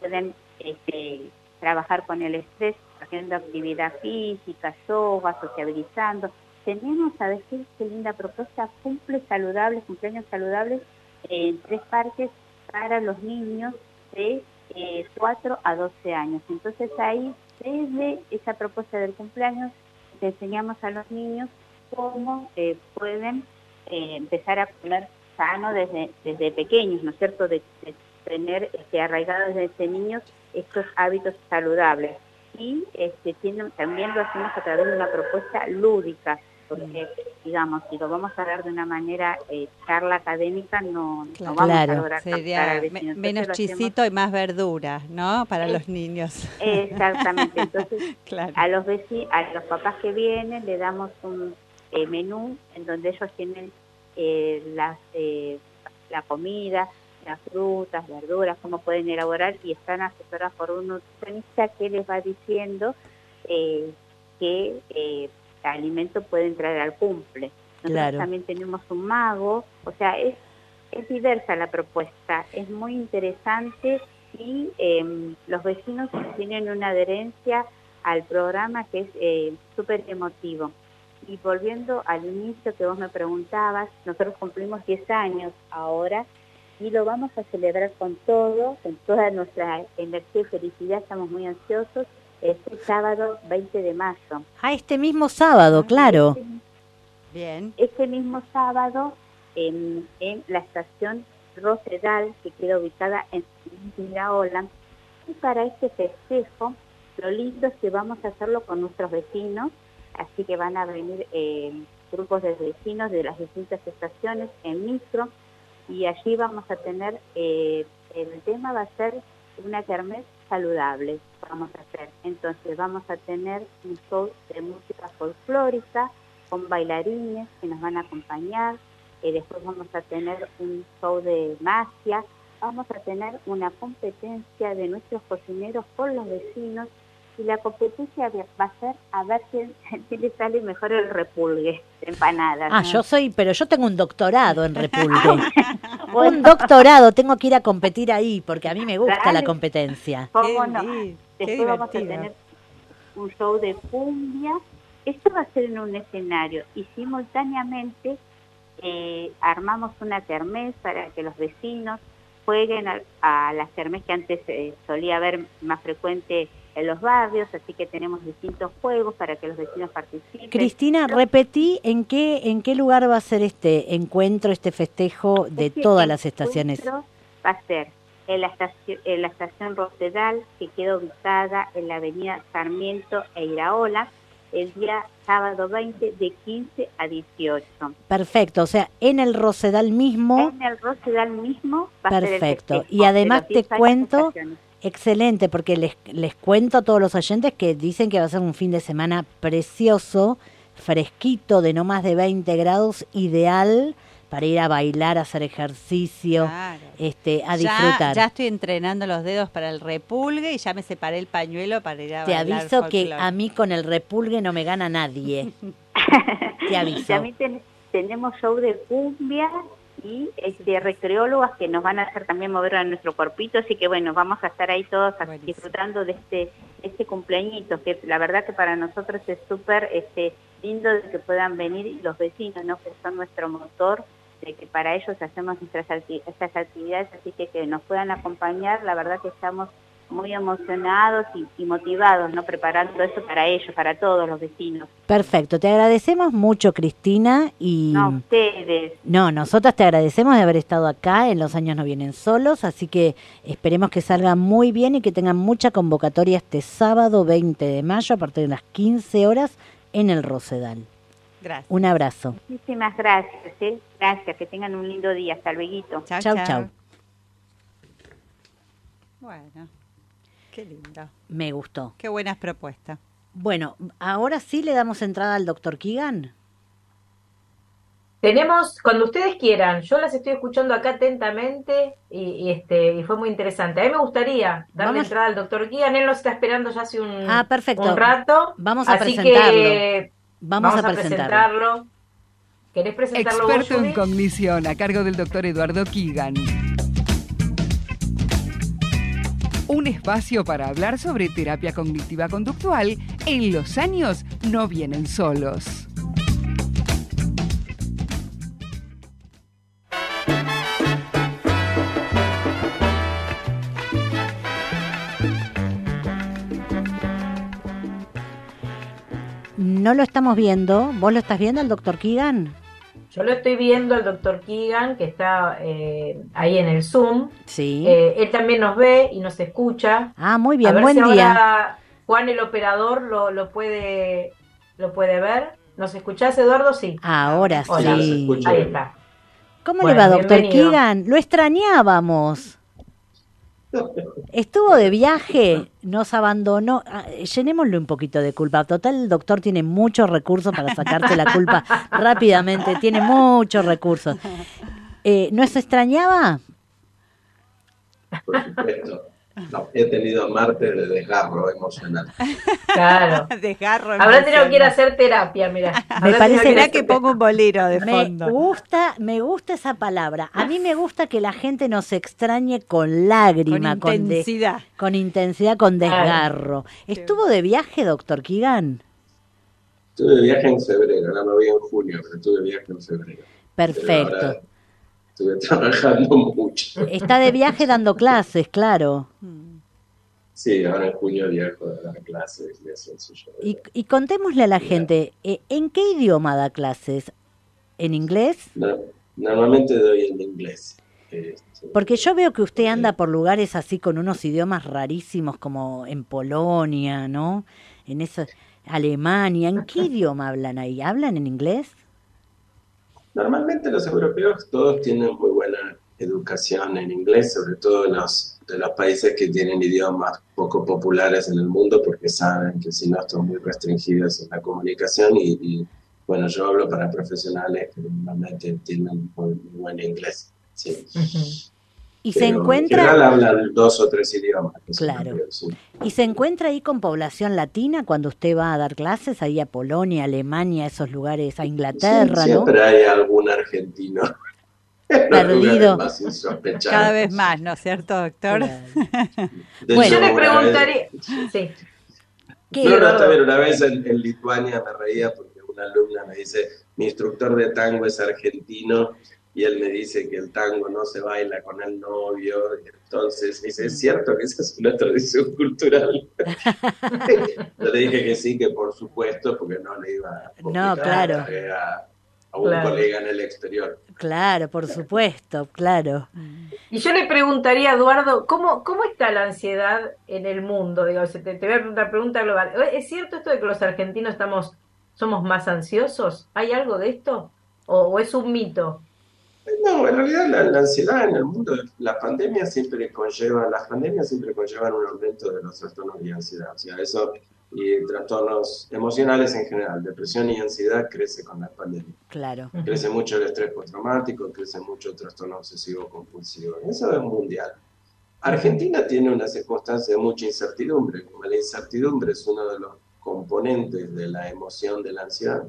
pueden este, trabajar con el estrés haciendo actividad física, yoga, sociabilizando. Tenemos, a decir qué linda propuesta, cumple saludables, cumpleaños saludables en tres parques para los niños de eh, 4 a 12 años. Entonces ahí, desde esa propuesta del cumpleaños, le enseñamos a los niños cómo eh, pueden eh, empezar a comer sano desde, desde pequeños, ¿no es cierto? De, tener este, arraigados desde niños estos hábitos saludables. Y este, también lo hacemos a través de una propuesta lúdica, porque, digamos, si lo vamos a dar de una manera eh, charla académica, no, no vamos a lograr sería me- menos hacemos- chisito y más verdura, ¿no? Para los niños. Exactamente, entonces *laughs* Claro. a los veci- a los papás que vienen le damos un eh, menú en donde ellos tienen eh, las, eh, la comida, las frutas, verduras, cómo pueden elaborar y están asesoradas por un nutricionista que les va diciendo eh, qué eh, alimento puede entrar al cumple. Nosotros Claro. también tenemos un mago, o sea, es, es diversa la propuesta, es muy interesante y eh, los vecinos tienen una adherencia al programa que es eh, súper emotivo. Y volviendo al inicio que vos me preguntabas, nosotros cumplimos 10 años ahora y lo vamos a celebrar con todo, con toda nuestra energía y felicidad, estamos muy ansiosos, este sábado 20 de mayo. Ah, este mismo sábado, claro. Bien. Este mismo sábado en, en la estación Rosedal, que queda ubicada en Iraola, y para este festejo, lo lindo es que vamos a hacerlo con nuestros vecinos, así que van a venir eh, grupos de vecinos de las distintas estaciones en micro, y allí vamos a tener, eh, el tema va a ser una kermés saludable, vamos a hacer. Entonces vamos a tener un show de música folclórica con bailarines que nos van a acompañar, eh, después vamos a tener un show de magia, vamos a tener una competencia de nuestros cocineros con los vecinos y la competencia va a ser a ver quién, *laughs* quién le sale mejor el repulgue de empanadas. Ah, yo soy, pero yo tengo un doctorado en repulgue. *laughs* *laughs* un doctorado, tengo que ir a competir ahí porque a mí me gusta la competencia. ¿Cómo no? qué Después vamos a divertido. tener un show de cumbia. Esto va a ser en un escenario y simultáneamente eh, armamos una kermés para que los vecinos jueguen a, a las kermés que antes eh, solía haber más frecuente en los barrios, así que tenemos distintos juegos para que los vecinos participen. Cristina, repetí en qué en qué lugar va a ser este encuentro, este festejo de Este todas las estaciones. Va a ser en la estación, en la estación Rosedal, que queda ubicada en la avenida Sarmiento e Iraola, el día sábado 20 de 15 a 18. Perfecto, o sea, en el Rosedal mismo. En el Rosedal mismo va a ser el Perfecto. Y de además te 10 años de cuento. Excelente, porque les, les cuento a todos los oyentes que dicen que va a ser un fin de semana precioso, fresquito, de no más de 20 grados, ideal para ir a bailar, a hacer ejercicio, este, a Ya- disfrutar. Ya, estoy entrenando los dedos para el repulgue y ya me separé el pañuelo para ir a Te bailar aviso que a mí con el repulgue no me gana nadie. *laughs* Te Y aviso. también ten- tenemos show de cumbia y este, recreólogas que nos van a hacer también mover a nuestro corpito, así que bueno, vamos a estar ahí todos disfrutando de este este cumpleañito, que la verdad que para nosotros es súper este, lindo de que puedan venir los vecinos, ¿no? que son nuestro motor, de que para ellos hacemos nuestras acti- estas actividades, así que que nos puedan acompañar, la verdad que estamos muy emocionados y, y motivados, ¿no? Preparando eso para ellos, para todos los vecinos. Perfecto, te agradecemos mucho, Cristina, y... No, ustedes. No, nosotras te agradecemos de haber estado acá, en Los Años No Vienen Solos, así que esperemos que salga muy bien y que tengan mucha convocatoria este sábado 20 de mayo a partir de las 15 horas en el Rosedal. Gracias. Un abrazo. Muchísimas gracias, ¿eh? Gracias, que tengan un lindo día. Hasta luego. Chau, Chau, chau. chau. Bueno, qué lindo. Me gustó. Qué buenas propuestas. Bueno, ahora sí le damos entrada al doctor Keegan. Tenemos, cuando ustedes quieran, yo las estoy escuchando acá atentamente y, y, este y fue muy interesante. A mí me gustaría darle Vamos- entrada al doctor Kian, él nos está esperando ya hace un, Ah, perfecto. un rato. Vamos a así presentarlo. que Vamos a presentarlo. presentarlo. ¿Querés presentarlo vos, Experto en cognición, a cargo del doctor Eduardo Keegan. Un espacio para hablar sobre terapia cognitiva conductual en los años no vienen solos. No lo estamos viendo. ¿Vos lo estás viendo, el doctor Keegan? Yo lo estoy viendo al doctor Keegan, que está eh, ahí en el Zoom. Sí. Eh, él también nos ve y nos escucha. Ah, muy A bien, ver buen si día. ahora Juan, el operador, lo, lo puede lo puede ver. ¿Nos escuchás, Eduardo? Sí. Ahora Hola. sí. Ahí está. ¿Cómo Bueno, le va, doctor bienvenido. Keegan? Lo extrañábamos. Estuvo de viaje, nos abandonó. Ah, Llenémosle un poquito de culpa. Total, el doctor tiene muchos recursos para sacarte la culpa rápidamente. Tiene muchos recursos. Eh, ¿Nos extrañaba? Por supuesto. No, he tenido martes de desgarro emocional. *laughs* Claro. Desgarro Habrá tenido que ir a emocional. hacer terapia, mira. Me parece que pongo un bolero de Me fondo. gusta, me gusta esa palabra. A mí me gusta que la gente nos extrañe con lágrima, Con intensidad. con intensidad, con desgarro. ¿Estuvo de viaje, doctor Kigan? Estuve de viaje en febrero, ahora me voy en junio, pero estuve de viaje en febrero. Pero Perfecto. Estuve *laughs* trabajando mucho. Está de viaje dando clases, claro. Sí, ahora en junio viajo a dar clases y Y, contémosle a la gente, eh, ¿en qué idioma da clases? ¿En inglés? No- normalmente doy en inglés. Este, Porque yo veo que usted anda por lugares así con unos idiomas rarísimos como en Polonia, ¿no? En eso, Alemania. ¿En qué *laughs* idioma hablan ahí? ¿Hablan en inglés? Normalmente los europeos todos tienen muy buena educación en inglés, sobre todo los, de los países que tienen idiomas poco populares en el mundo, porque saben que si no están muy restringidos en la comunicación y, bueno, yo hablo para profesionales que normalmente tienen muy, muy buen inglés. Sí. Y se Pero En encuentra... general hablan dos o tres idiomas. Claro. sí. ¿Y se encuentra ahí con población latina cuando usted va a dar clases ahí a Polonia, Alemania, esos lugares, a Inglaterra, Sí, ¿no? siempre hay algún argentino *laughs* en Perdido. Cada vez más, ¿no es cierto, doctor? *laughs* Yo le preguntaría. vez- Sí. ¿Qué? No, no, está bien. Una vez en, en Lituania me reía porque una alumna me dice, mi instructor de tango es argentino y él me dice que el tango no se baila con el novio. Entonces, me dice, ¿es cierto que esa es una tradición cultural? *laughs* Yo le dije que sí, que por supuesto, porque no le iba a No, claro. a, a un Claro. colega en el exterior. Claro, por supuesto, claro. Y yo le preguntaría a Eduardo, ¿cómo, cómo está la ansiedad en el mundo? Digo, se te, te voy a preguntar pregunta global. ¿Es cierto esto de que los argentinos estamos, somos más ansiosos? ¿Hay algo de esto? ¿O, o es un mito? No, en realidad la, la ansiedad en el mundo, la pandemia siempre conlleva, las pandemias siempre conllevan un aumento de los trastornos de ansiedad. O sea, eso y trastornos emocionales en general, depresión y ansiedad crece con la pandemia. Claro. Crece mucho el estrés postraumático, crece mucho el trastorno obsesivo compulsivo. Eso es mundial. Argentina tiene una circunstancia de mucha incertidumbre. Como la incertidumbre es uno de los componentes de la emoción de la ansiedad,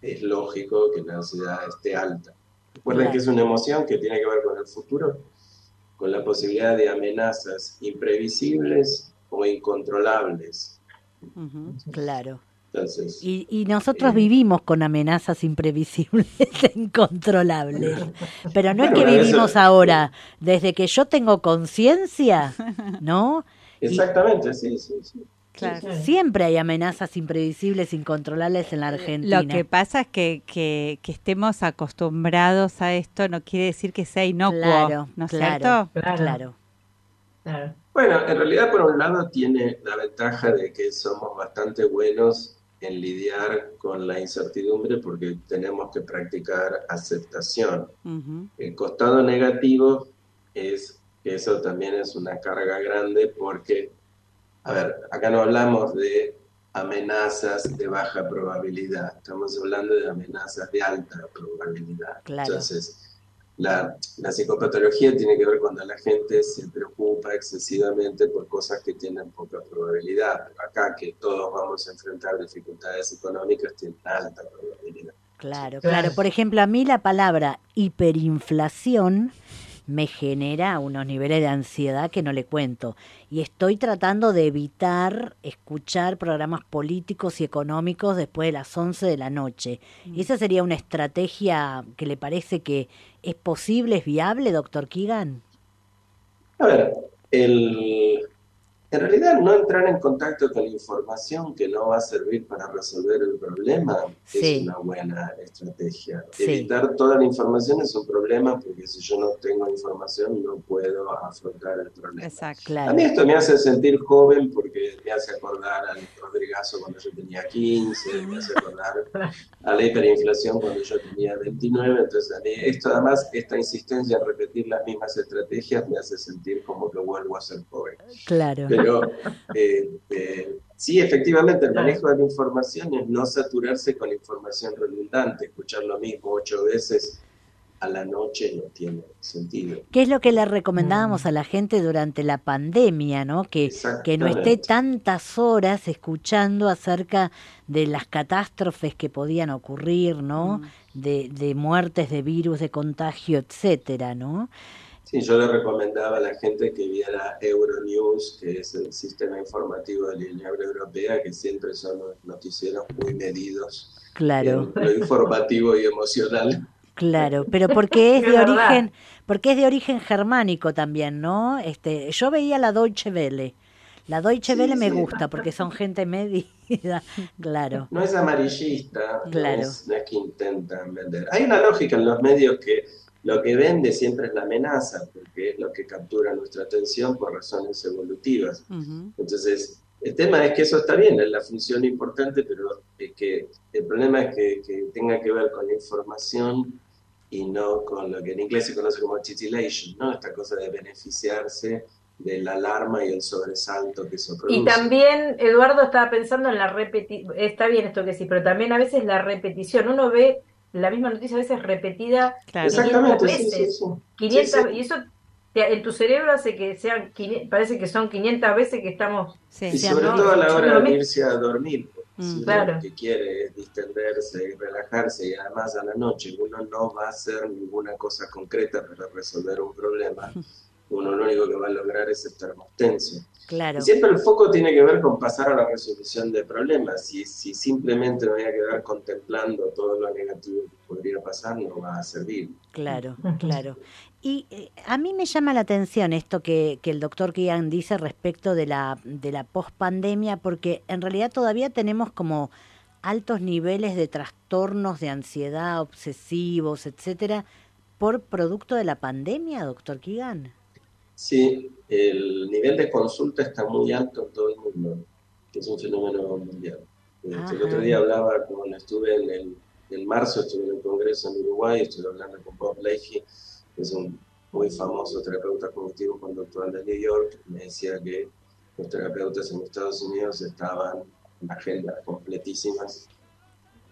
es lógico que la ansiedad esté alta. Recuerden Claro. que es una emoción que tiene que ver con el futuro, con la posibilidad de amenazas imprevisibles o incontrolables. Claro. Entonces, Y, y nosotros vivimos con amenazas imprevisibles e *laughs* incontrolables. Pero no es que eso- vivimos ahora, desde que yo tengo conciencia, ¿no? Y exactamente, sí, sí, sí. Claro. siempre hay amenazas imprevisibles, incontrolables en la Argentina. Lo que pasa es que, que, que estemos acostumbrados a esto no quiere decir que sea inocuo, Claro, ¿no es claro, cierto? claro. Claro. Bueno, en realidad por un lado tiene la ventaja de que somos bastante buenos en lidiar con la incertidumbre porque tenemos que practicar aceptación. El costado negativo es que eso también es una carga grande porque, a ver, acá no hablamos de amenazas de baja probabilidad, estamos hablando de amenazas de alta probabilidad. Claro. Entonces, la, la psicopatología tiene que ver cuando la gente se preocupa excesivamente por cosas que tienen poca probabilidad. Pero acá que todos vamos a enfrentar dificultades económicas tienen alta probabilidad. Claro, Claro. claro. Por ejemplo, a mí la palabra hiperinflación me genera unos niveles de ansiedad que no le cuento. Y estoy tratando de evitar escuchar programas políticos y económicos después de las 11 de la noche. ¿Esa sería una estrategia que le parece que es posible, es viable, doctor Kigan? A ver, el, en realidad no entrar en contacto con información que no va a servir para resolver el problema Sí. es una buena estrategia. Sí. Evitar toda la información es un problema porque si yo no tengo información no puedo afrontar el problema. Exacto. A mí esto me hace sentir joven porque me hace acordar al Rodrigazo cuando yo tenía 15, me hace acordar a la hiperinflación cuando yo tenía 29, entonces a mí esto además, esta insistencia en repetir las mismas estrategias me hace sentir como que vuelvo a ser joven. Claro. Pero eh, eh, sí, efectivamente, el manejo de la información es no saturarse con información redundante, escuchar lo mismo ocho veces a la noche no tiene sentido. ¿Qué es lo que le recomendábamos a la gente durante la pandemia, ¿no? Que, que no esté tantas horas escuchando acerca de las catástrofes que podían ocurrir, ¿no? De, de muertes, de virus, de contagio, etcétera, ¿no? Sí, yo le recomendaba a la gente que viera Euronews, que es el sistema informativo de la Unión Europea, que siempre son noticieros muy medidos Claro. lo informativo y emocional. Claro, pero porque *laughs* es de origen, porque es de origen germánico también, ¿no? Este, yo veía la Deutsche Welle. La Deutsche Sí, Welle me sí. gusta porque son gente medida, *laughs* claro. No es amarillista, Claro. no, es, no es que intentan vender. Hay una lógica en los medios que lo que vende siempre es la amenaza, porque es lo que captura nuestra atención por razones evolutivas. Entonces, el tema es que eso está bien, es la función importante, pero es que el problema es que, que tenga que ver con la información y no con lo que en inglés se conoce como titillation, ¿no? Esta cosa de beneficiarse de la alarma y el sobresalto que eso produce. Y también, Eduardo estaba pensando en la repetición, está bien esto que sí, pero también a veces la repetición, uno ve la misma noticia a veces repetida Claro. 500 Exactamente, sí, veces, sí, sí. 500, Sí, sí. y eso te- en tu cerebro hace que sean, 500 parece que son 500 veces que estamos... Y sobre todo a la hora de irse a dormir. porque Mm, si uno claro. lo que quiere es distenderse y relajarse y además a la noche uno no va a hacer ninguna cosa concreta para resolver un problema. *laughs* Uno lo único que va a lograr es estar más tenso. Claro. Y siempre el foco tiene que ver con pasar a la resolución de problemas. Si, si simplemente me voy a quedar contemplando todo lo negativo que podría pasar, no va a servir. Claro, claro. Y eh, a mí me llama la atención esto que, que el doctor Kian dice respecto de la, de la pospandemia, porque en realidad todavía tenemos como altos niveles de trastornos de ansiedad, obsesivos, etcétera, por producto de la pandemia, doctor Kigan. Sí, el nivel de consulta está muy alto en todo el mundo, que es un fenómeno mundial. Ajá. El otro día hablaba, cuando estuve en el, en marzo, estuve en el Congreso en Uruguay, estuve hablando con Bob Leahy, que es un muy famoso terapeuta cognitivo conductual de New York, me decía que los terapeutas en Estados Unidos estaban en agendas completísimas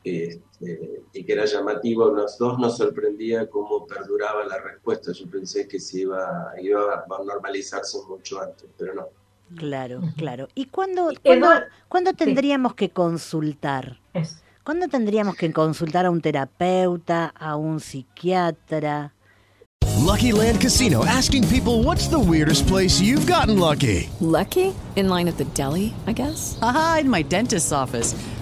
este, y que era llamativo, los dos nos sorprendía cómo perduraba la respuesta. Yo pensé que se iba, iba a normalizarse mucho antes, pero no. Claro, claro. ¿Y cuándo, cuándo, cuándo tendríamos que consultar? ¿Cuándo tendríamos que consultar a un terapeuta, a un psiquiatra? Lucky Land Casino asking people what's the weirdest place you've gotten lucky? Lucky? In line at the deli, I guess? Aha, in my dentist's office.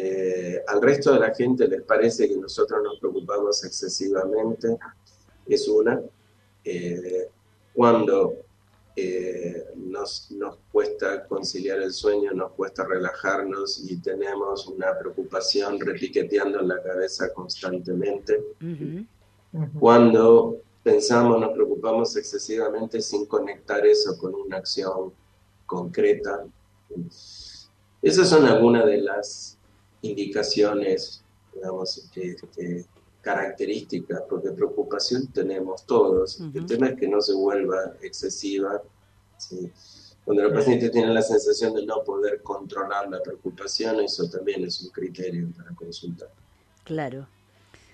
eh, al resto de la gente les parece que nosotros nos preocupamos excesivamente, es una. Eh, cuando eh, nos, nos cuesta conciliar el sueño, nos cuesta relajarnos y tenemos una preocupación repiqueteando en la cabeza constantemente. Cuando pensamos, nos preocupamos excesivamente sin conectar eso con una acción concreta. Esas son algunas de las indicaciones, digamos, que, que características, porque preocupación tenemos todos. El tema es que no se vuelva excesiva. ¿sí? Cuando los pacientes tienen la sensación de no poder controlar la preocupación, eso también es un criterio para consultar. Claro.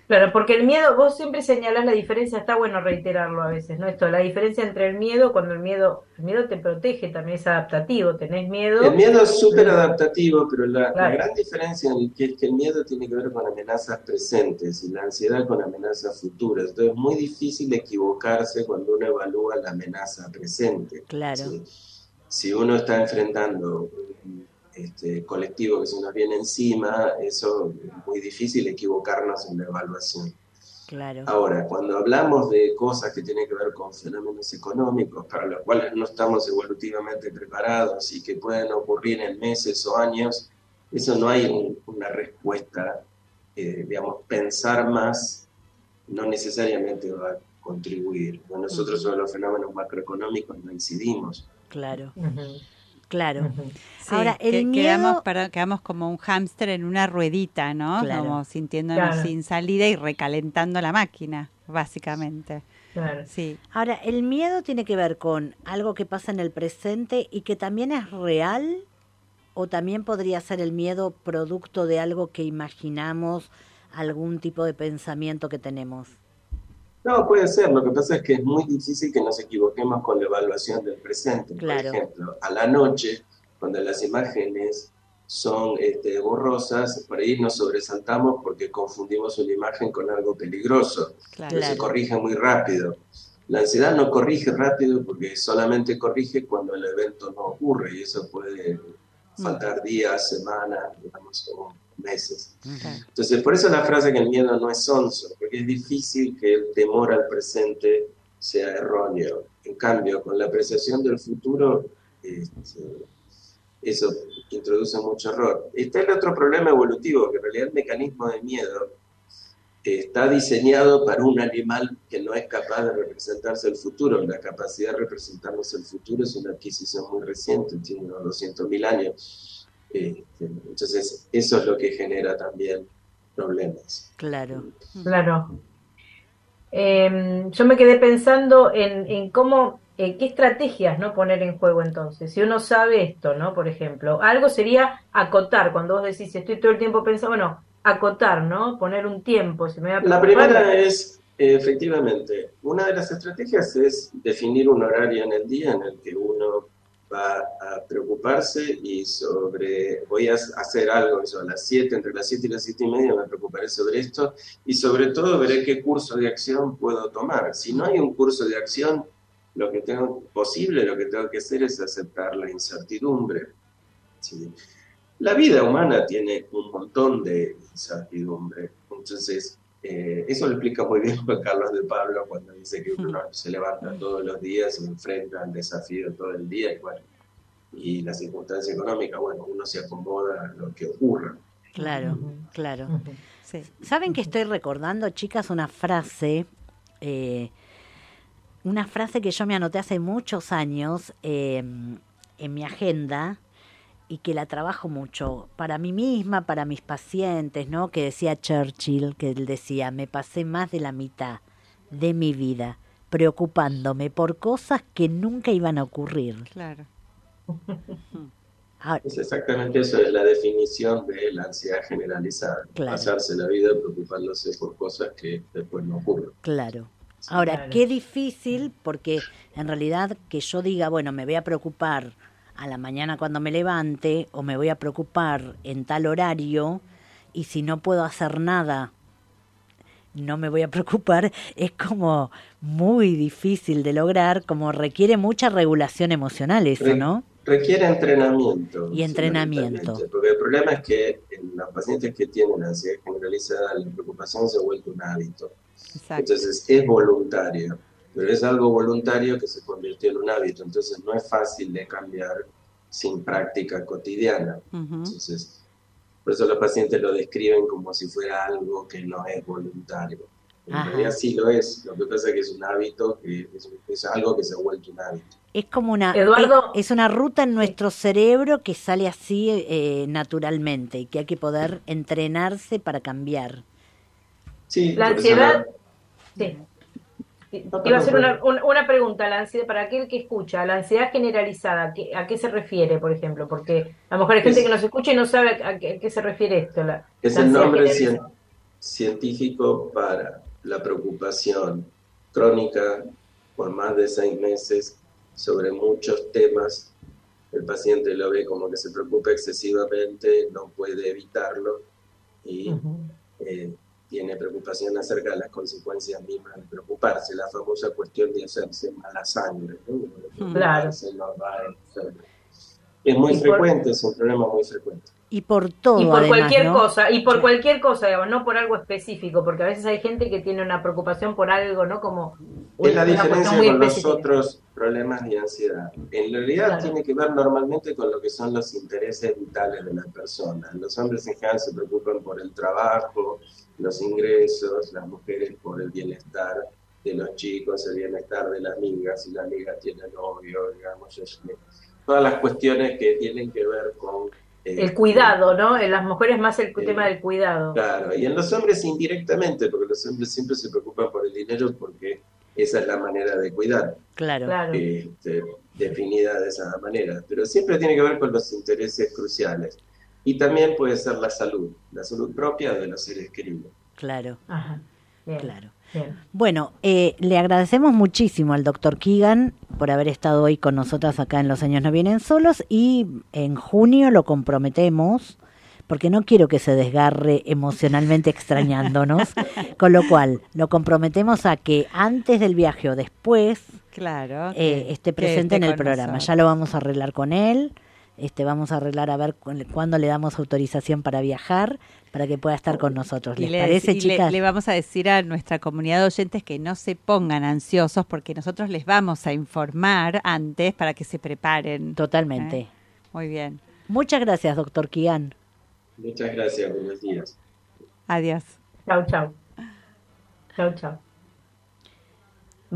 Claro, porque el miedo, vos siempre señalás la diferencia, está bueno reiterarlo a veces, ¿no? Esto, la diferencia entre el miedo, cuando el miedo, el miedo te protege, también es adaptativo, tenés miedo. El miedo es súper adaptativo, pero la, la gran diferencia es que, que el miedo tiene que ver con amenazas presentes y la ansiedad con amenazas futuras. Entonces es muy difícil equivocarse cuando uno evalúa la amenaza presente. Claro. ¿sí? Si uno está enfrentando este, colectivo que se nos viene encima, eso es muy difícil equivocarnos en la evaluación. Claro. Ahora, cuando hablamos de cosas que tienen que ver con fenómenos económicos para los cuales no estamos evolutivamente preparados y que pueden ocurrir en meses o años, eso no hay un- una respuesta, eh, digamos, pensar más no necesariamente va a contribuir. Nosotros sobre los fenómenos macroeconómicos no incidimos. Claro. Claro. Sí, Ahora, el que- miedo... quedamos, como un hámster en una ruedita, ¿no? Claro. Como sintiéndonos Claro. sin salida y recalentando la máquina, básicamente. Sí. Ahora, ¿el miedo tiene que ver con algo que pasa en el presente y que también es real? ¿O también podría ser el miedo producto de algo que imaginamos, algún tipo de pensamiento que tenemos? No, puede ser. Lo que pasa es que es muy difícil que nos equivoquemos con la evaluación del presente. Claro. Por ejemplo, a la noche, cuando las imágenes son este, borrosas, por ahí nos sobresaltamos porque confundimos una imagen con algo peligroso. Claro. Entonces se corrige muy rápido. La ansiedad no corrige rápido porque solamente corrige cuando el evento no ocurre y eso puede faltar días, semanas, digamos, o meses. Entonces, por eso la frase que el miedo no es sonso, porque es difícil que el temor al presente sea erróneo. En cambio, con la apreciación del futuro, este, eso introduce mucho error. Está el otro problema evolutivo, que en realidad el mecanismo de miedo está diseñado para un animal que no es capaz de representarse el futuro. La capacidad de representarnos el futuro es una adquisición muy reciente, tiene unos 200.000 años. Este, entonces, eso es lo que genera también problemas. Claro. Claro. Eh, yo me quedé pensando en, en cómo, eh, qué estrategias no poner en juego entonces. Si uno sabe esto, ¿no? Por ejemplo, algo sería acotar. Cuando vos decís, estoy todo el tiempo pensando, bueno, acotar, ¿no? Poner un tiempo. Si me va a La primera es, efectivamente, una de las estrategias es definir un horario en el día en el que uno va a preocuparse y sobre, voy a hacer algo, eso, a las 7, entre las 7 y las 7 y media me preocuparé sobre esto y sobre todo veré qué curso de acción puedo tomar. Si no hay un curso de acción, lo que tengo posible, lo que tengo que hacer es aceptar la incertidumbre. ¿sí? La vida humana tiene un montón de incertidumbre. Entonces, eh, eso lo explica muy bien Juan Carlos de Pablo cuando dice que uno se levanta todos los días y enfrenta al desafío todo el día y, bueno, y la circunstancia económica, bueno, uno se acomoda a lo que ocurra. Claro, claro. ¿Saben que estoy recordando, chicas, una frase, eh, una frase que yo me anoté hace muchos años eh, en mi agenda y que la trabajo mucho para mí misma, para mis pacientes, ¿no? Que decía Churchill, que él decía, me pasé más de la mitad de mi vida preocupándome por cosas que nunca iban a ocurrir. Claro. Ahora, Es exactamente eso, es la definición de la ansiedad generalizada. Claro. Pasarse la vida preocupándose por cosas que después no ocurren. Claro. Ahora, Claro. qué difícil, porque en realidad que yo diga, bueno, me voy a preocupar a la mañana cuando me levante, o me voy a preocupar en tal horario, y si no puedo hacer nada, no me voy a *laughs* preocupar, es como muy difícil de lograr, como requiere mucha regulación emocional eso, ¿no? Requiere entrenamiento. Y entrenamiento. Porque el problema es que en los pacientes que tienen ansiedad generalizada, la preocupación se ha vuelto un hábito. Entonces es voluntario, pero es algo voluntario que se convirtió en un hábito. Entonces no es fácil de cambiar sin práctica cotidiana. Entonces, por eso los pacientes lo describen como si fuera algo que no es voluntario. En Ajá. realidad sí lo es. Lo que pasa es que es un hábito, que es, es algo que se ha vuelto un hábito. Es como una Eduardo. es, es una ruta en nuestro cerebro que sale así eh, naturalmente y que hay que poder entrenarse para cambiar. Sí, La ansiedad, sí. Iba a hacer una, una- pregunta, la ansiedad, para aquel que escucha, la ansiedad generalizada, ¿qué- ¿a qué se refiere, por ejemplo? Porque a lo mejor hay gente Es- que nos escucha y no sabe a qué, a qué se refiere esto. La, Es la el nombre cien- científico para la preocupación crónica por más de seis meses sobre muchos temas. El paciente lo ve como que se preocupa excesivamente, no puede evitarlo y eh, tiene preocupación acerca de las consecuencias mismas de preocuparse, la famosa cuestión de hacerse mala sangre. ¿no? Claro. Es muy Y por- frecuente, es un problema muy frecuente. Y por todo, y por además, cualquier ¿no? cosa, y por cualquier cosa, digamos, no por algo específico, porque a veces hay gente que tiene una preocupación por algo, ¿no? Como Es la diferencia con los otros problemas de ansiedad. En realidad Claro. tiene que ver normalmente con lo que son los intereses vitales de la persona. Los hombres en general se preocupan por el trabajo, los ingresos, las mujeres por el bienestar de los chicos, el bienestar de las amigas, si la amiga tiene novio, digamos, todas las cuestiones que tienen que ver con... eh, El cuidado, ¿no? En las mujeres más el tema del cuidado. Claro, y en los hombres indirectamente, porque los hombres siempre se preocupan por el dinero porque esa es la manera de cuidar. Claro. Este, definida de esa manera. Pero siempre tiene que ver con los intereses cruciales. Y también puede ser la salud, la salud propia de los seres queridos. Claro. Ajá. Bien. Claro. Bien. Bueno, eh, le agradecemos muchísimo al doctor Keegan por haber estado hoy con nosotras acá en Los Años No Vienen Solos y en junio lo comprometemos porque no quiero que se desgarre emocionalmente extrañándonos, *laughs* con lo cual lo comprometemos a que antes del viaje o después Claro. eh, que- esté presente esté en el programa. nosotros. Ya lo vamos a arreglar con él. Este, vamos a arreglar a ver cu- cuándo le damos autorización para viajar, para que pueda estar con nosotros. Y ¿Les le, parece, y le- chicas? le vamos a decir a nuestra comunidad de oyentes que no se pongan ansiosos porque nosotros les vamos a informar antes para que se preparen. Totalmente. ¿Eh? Muy bien. Muchas gracias, doctor Kian. Muchas gracias, buenos días. Adiós. Chau, chau. Chau, chau.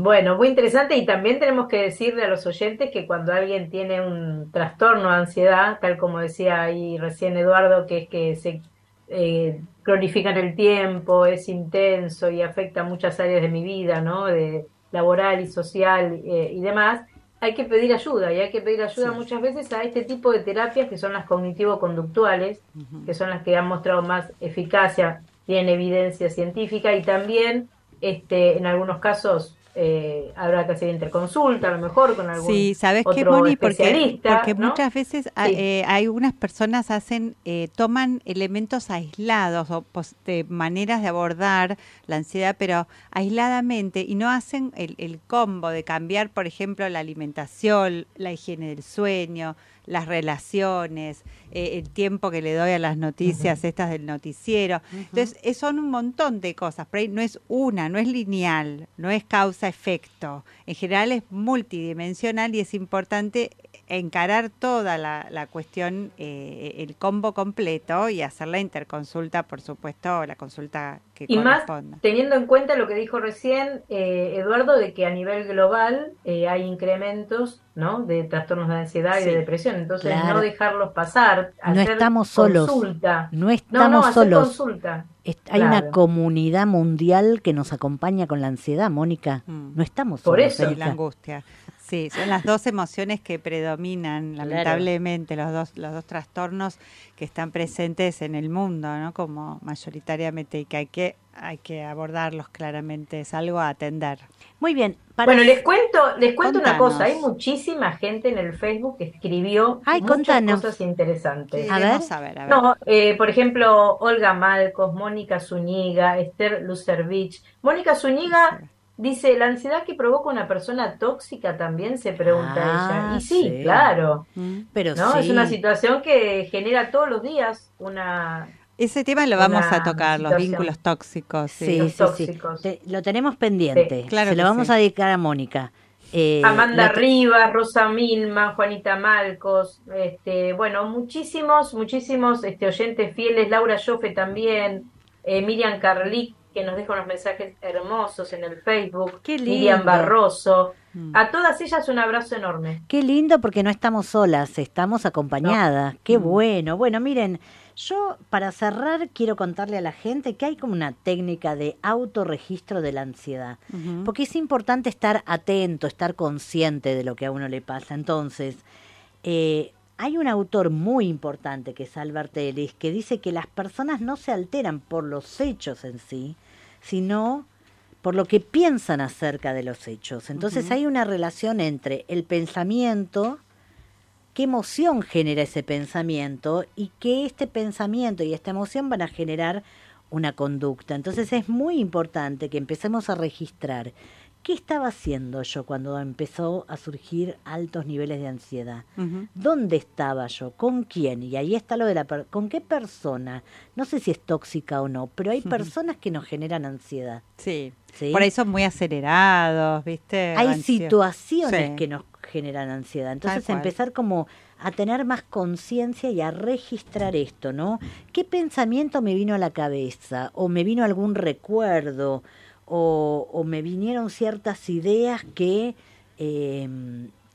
Bueno, muy interesante y también tenemos que decirle a los oyentes que cuando alguien tiene un trastorno de ansiedad, tal como decía ahí recién Eduardo, que es que se eh, cronifica en el tiempo, es intenso y afecta muchas áreas de mi vida, ¿no? De laboral y social eh, y demás, hay que pedir ayuda y hay que pedir ayuda muchas veces a este tipo de terapias que son las cognitivo-conductuales, que son las que han mostrado más eficacia, tienen evidencia científica y también este, en algunos casos eh, habrá que hacer interconsulta a lo mejor con algún Sí, ¿sabes qué, otro Moni? Porque, especialista, porque ¿no? muchas veces Sí. eh, hay algunas personas hacen, eh, toman elementos aislados o de maneras de abordar la ansiedad, pero aisladamente y no hacen el, el combo de cambiar, por ejemplo, la alimentación, la higiene del sueño, las relaciones, eh, el tiempo que le doy a las noticias estas del noticiero. Entonces, eh, son un montón de cosas, pero ahí no es una, no es lineal, no es causa-efecto. En general es multidimensional y es importante encarar toda la, la cuestión, eh, el combo completo y hacer la interconsulta, por supuesto, la consulta que Y más teniendo en cuenta lo que dijo recién eh, Eduardo, de que a nivel global eh, hay incrementos ¿no? de trastornos de ansiedad y de depresión. Entonces, claro. no dejarlos pasar. No hacer estamos solos. Consulta. No estamos no, hacer solos. consulta. Hay una comunidad mundial que nos acompaña con la ansiedad, Mónica. No estamos Por solos. eso Erika. la angustia. Sí, son las dos emociones que predominan, lamentablemente, los dos los dos trastornos que están presentes en el mundo, ¿no? Como mayoritariamente y que hay que hay que abordarlos claramente, es algo a atender. Muy bien. Bueno, les cuento, les cuento una cosa. Hay muchísima gente en el Facebook que escribió Ay, muchas contanos. cosas interesantes. Queremos saber, a ver. No, eh, por ejemplo, Olga Malcos, Mónica Zúñiga, Esther Lucervich. Mónica Zúñiga dice, ¿la ansiedad que provoca una persona tóxica también? Se pregunta Ah, ella. Y sí, sí. claro. Pero ¿no? Es una situación que genera todos los días una... Ese tema lo vamos a tocar, los vínculos tóxicos. Sí, Los sí, tóxicos. sí. Te- lo tenemos pendiente. Sí, claro Se lo vamos sí. a dedicar a Mónica. Eh, Amanda Rivas, Rosa Milman, Juanita Malcos, este, bueno, muchísimos, muchísimos este, oyentes fieles, Laura Joffe también, eh, Miriam Carlic, que nos deja unos mensajes hermosos en el Facebook, Qué lindo. Miriam Barroso, Mm. a todas ellas un abrazo enorme. Qué lindo porque no estamos solas, estamos acompañadas. Qué Mm. bueno. Bueno, miren, yo para cerrar quiero contarle a la gente que hay como una técnica de autorregistro de la ansiedad. Porque es importante estar atento, estar consciente de lo que a uno le pasa. Entonces, eh, hay un autor muy importante que es Albert Ellis que dice que las personas no se alteran por los hechos en sí, sino por lo que piensan acerca de los hechos. Entonces hay una relación entre el pensamiento, qué emoción genera ese pensamiento y que este pensamiento y esta emoción van a generar una conducta. Entonces es muy importante que empecemos a registrar qué estaba haciendo yo cuando empezó a surgir altos niveles de ansiedad. ¿Dónde estaba yo? ¿Con quién? Y ahí está lo de la... per- ¿Con qué persona? No sé si es tóxica o no, pero hay personas que nos generan ansiedad. Sí. ¿sí? Por ahí son muy acelerados, ¿viste? hay situaciones Sí. que nos generan ansiedad. Entonces empezar como a tener más conciencia y a registrar esto, ¿no? ¿Qué pensamiento me vino a la cabeza? ¿O me vino algún recuerdo? ¿O, o me vinieron ciertas ideas que, eh,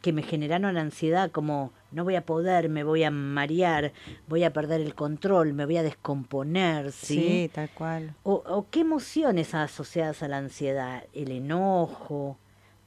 que me generaron ansiedad? Como no voy a poder, me voy a marear, voy a perder el control, me voy a descomponer, ¿sí? Sí, tal cual. ¿O, o qué emociones asociadas a la ansiedad? El enojo,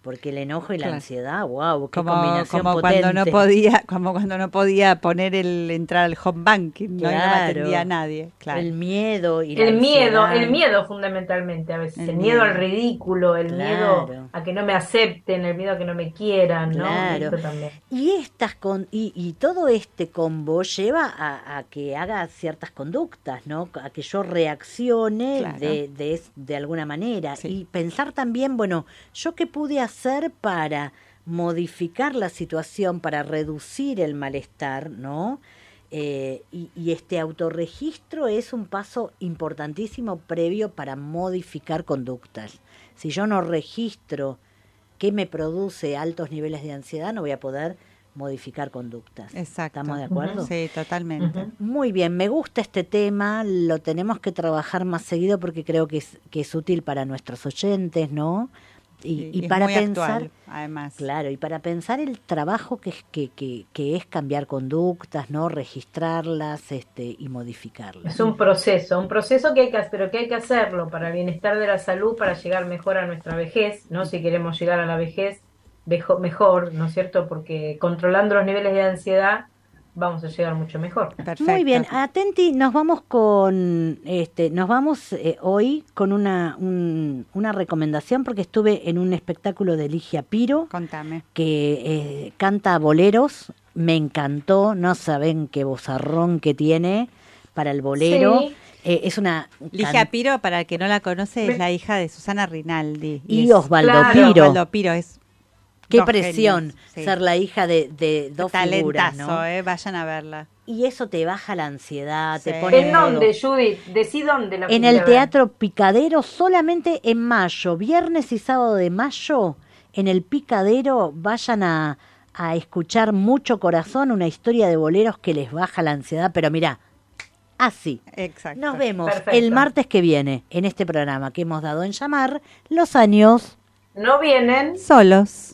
porque el enojo y la Claro. ansiedad, wow, qué Como, combinación como cuando no podía, como cuando no podía poner el entrar al home banking, ¿no? No atendía a nadie. Claro. El miedo y la El miedo, ansiedad. el miedo fundamentalmente a veces, El el, miedo al ridículo, el Claro. miedo a que no me acepten, el miedo a que no me quieran, ¿no? Claro. Esto también. Y estas con y, y todo este combo lleva a, a que haga ciertas conductas, ¿no? A que yo reaccione Claro. de, de, es- de alguna manera. Y pensar también, bueno, ¿yo qué pude hacer para modificar la situación, para reducir el malestar, ¿no? Eh, y, y este autorregistro es un paso importantísimo previo para modificar conductas. Si yo no registro qué me produce altos niveles de ansiedad, no voy a poder modificar conductas. Exacto. ¿Estamos de acuerdo? Sí, totalmente. Muy bien, me gusta este tema, lo tenemos que trabajar más seguido porque creo que es, que es útil para nuestros oyentes, ¿no? Y, y es para muy pensar, actual, además. claro, y para pensar el trabajo que es, que, que, que es cambiar conductas, ¿no? Registrarlas este, y modificarlas. Es un proceso, un proceso que hay que, pero que hay que hacerlo para el bienestar de la salud, para llegar mejor a nuestra vejez, ¿no? Si queremos llegar a la vejez mejor, ¿no es cierto? Porque controlando los niveles de ansiedad vamos a llegar mucho mejor. Muy bien, atenti, nos vamos con, este, nos vamos eh, hoy con una, un- una recomendación porque estuve en un espectáculo de Ligia Piro. Contame. Que eh, canta boleros, me encantó, no saben qué vozarrón que tiene para el bolero. Sí. Eh, es una Ligia Piro, para el que no la conoce, es la hija de Susana Rinaldi. Y es- Osvaldo Claro. Piro. Osvaldo Piro es Qué dos presión genios, sí. ser la hija de, de dos figuras, Talentazo, ¿no? eh, vayan a verla. Y eso te baja la ansiedad, te pone ¿En modo- dónde, Judith? Decí dónde la En el. Teatro Picadero solamente en mayo, viernes y sábado de mayo, en el Picadero vayan a, a escuchar Mucho Corazón, una historia de boleros que les baja la ansiedad, pero mira, así. Exacto. Nos vemos Perfecto. el martes que viene en este programa que hemos dado en llamar Los años No vienen. Solos.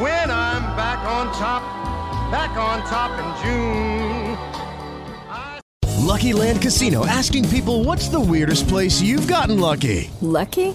When I'm back on top, back on top in June. Lucky Land Casino asking people what's the weirdest place you've gotten lucky? Lucky?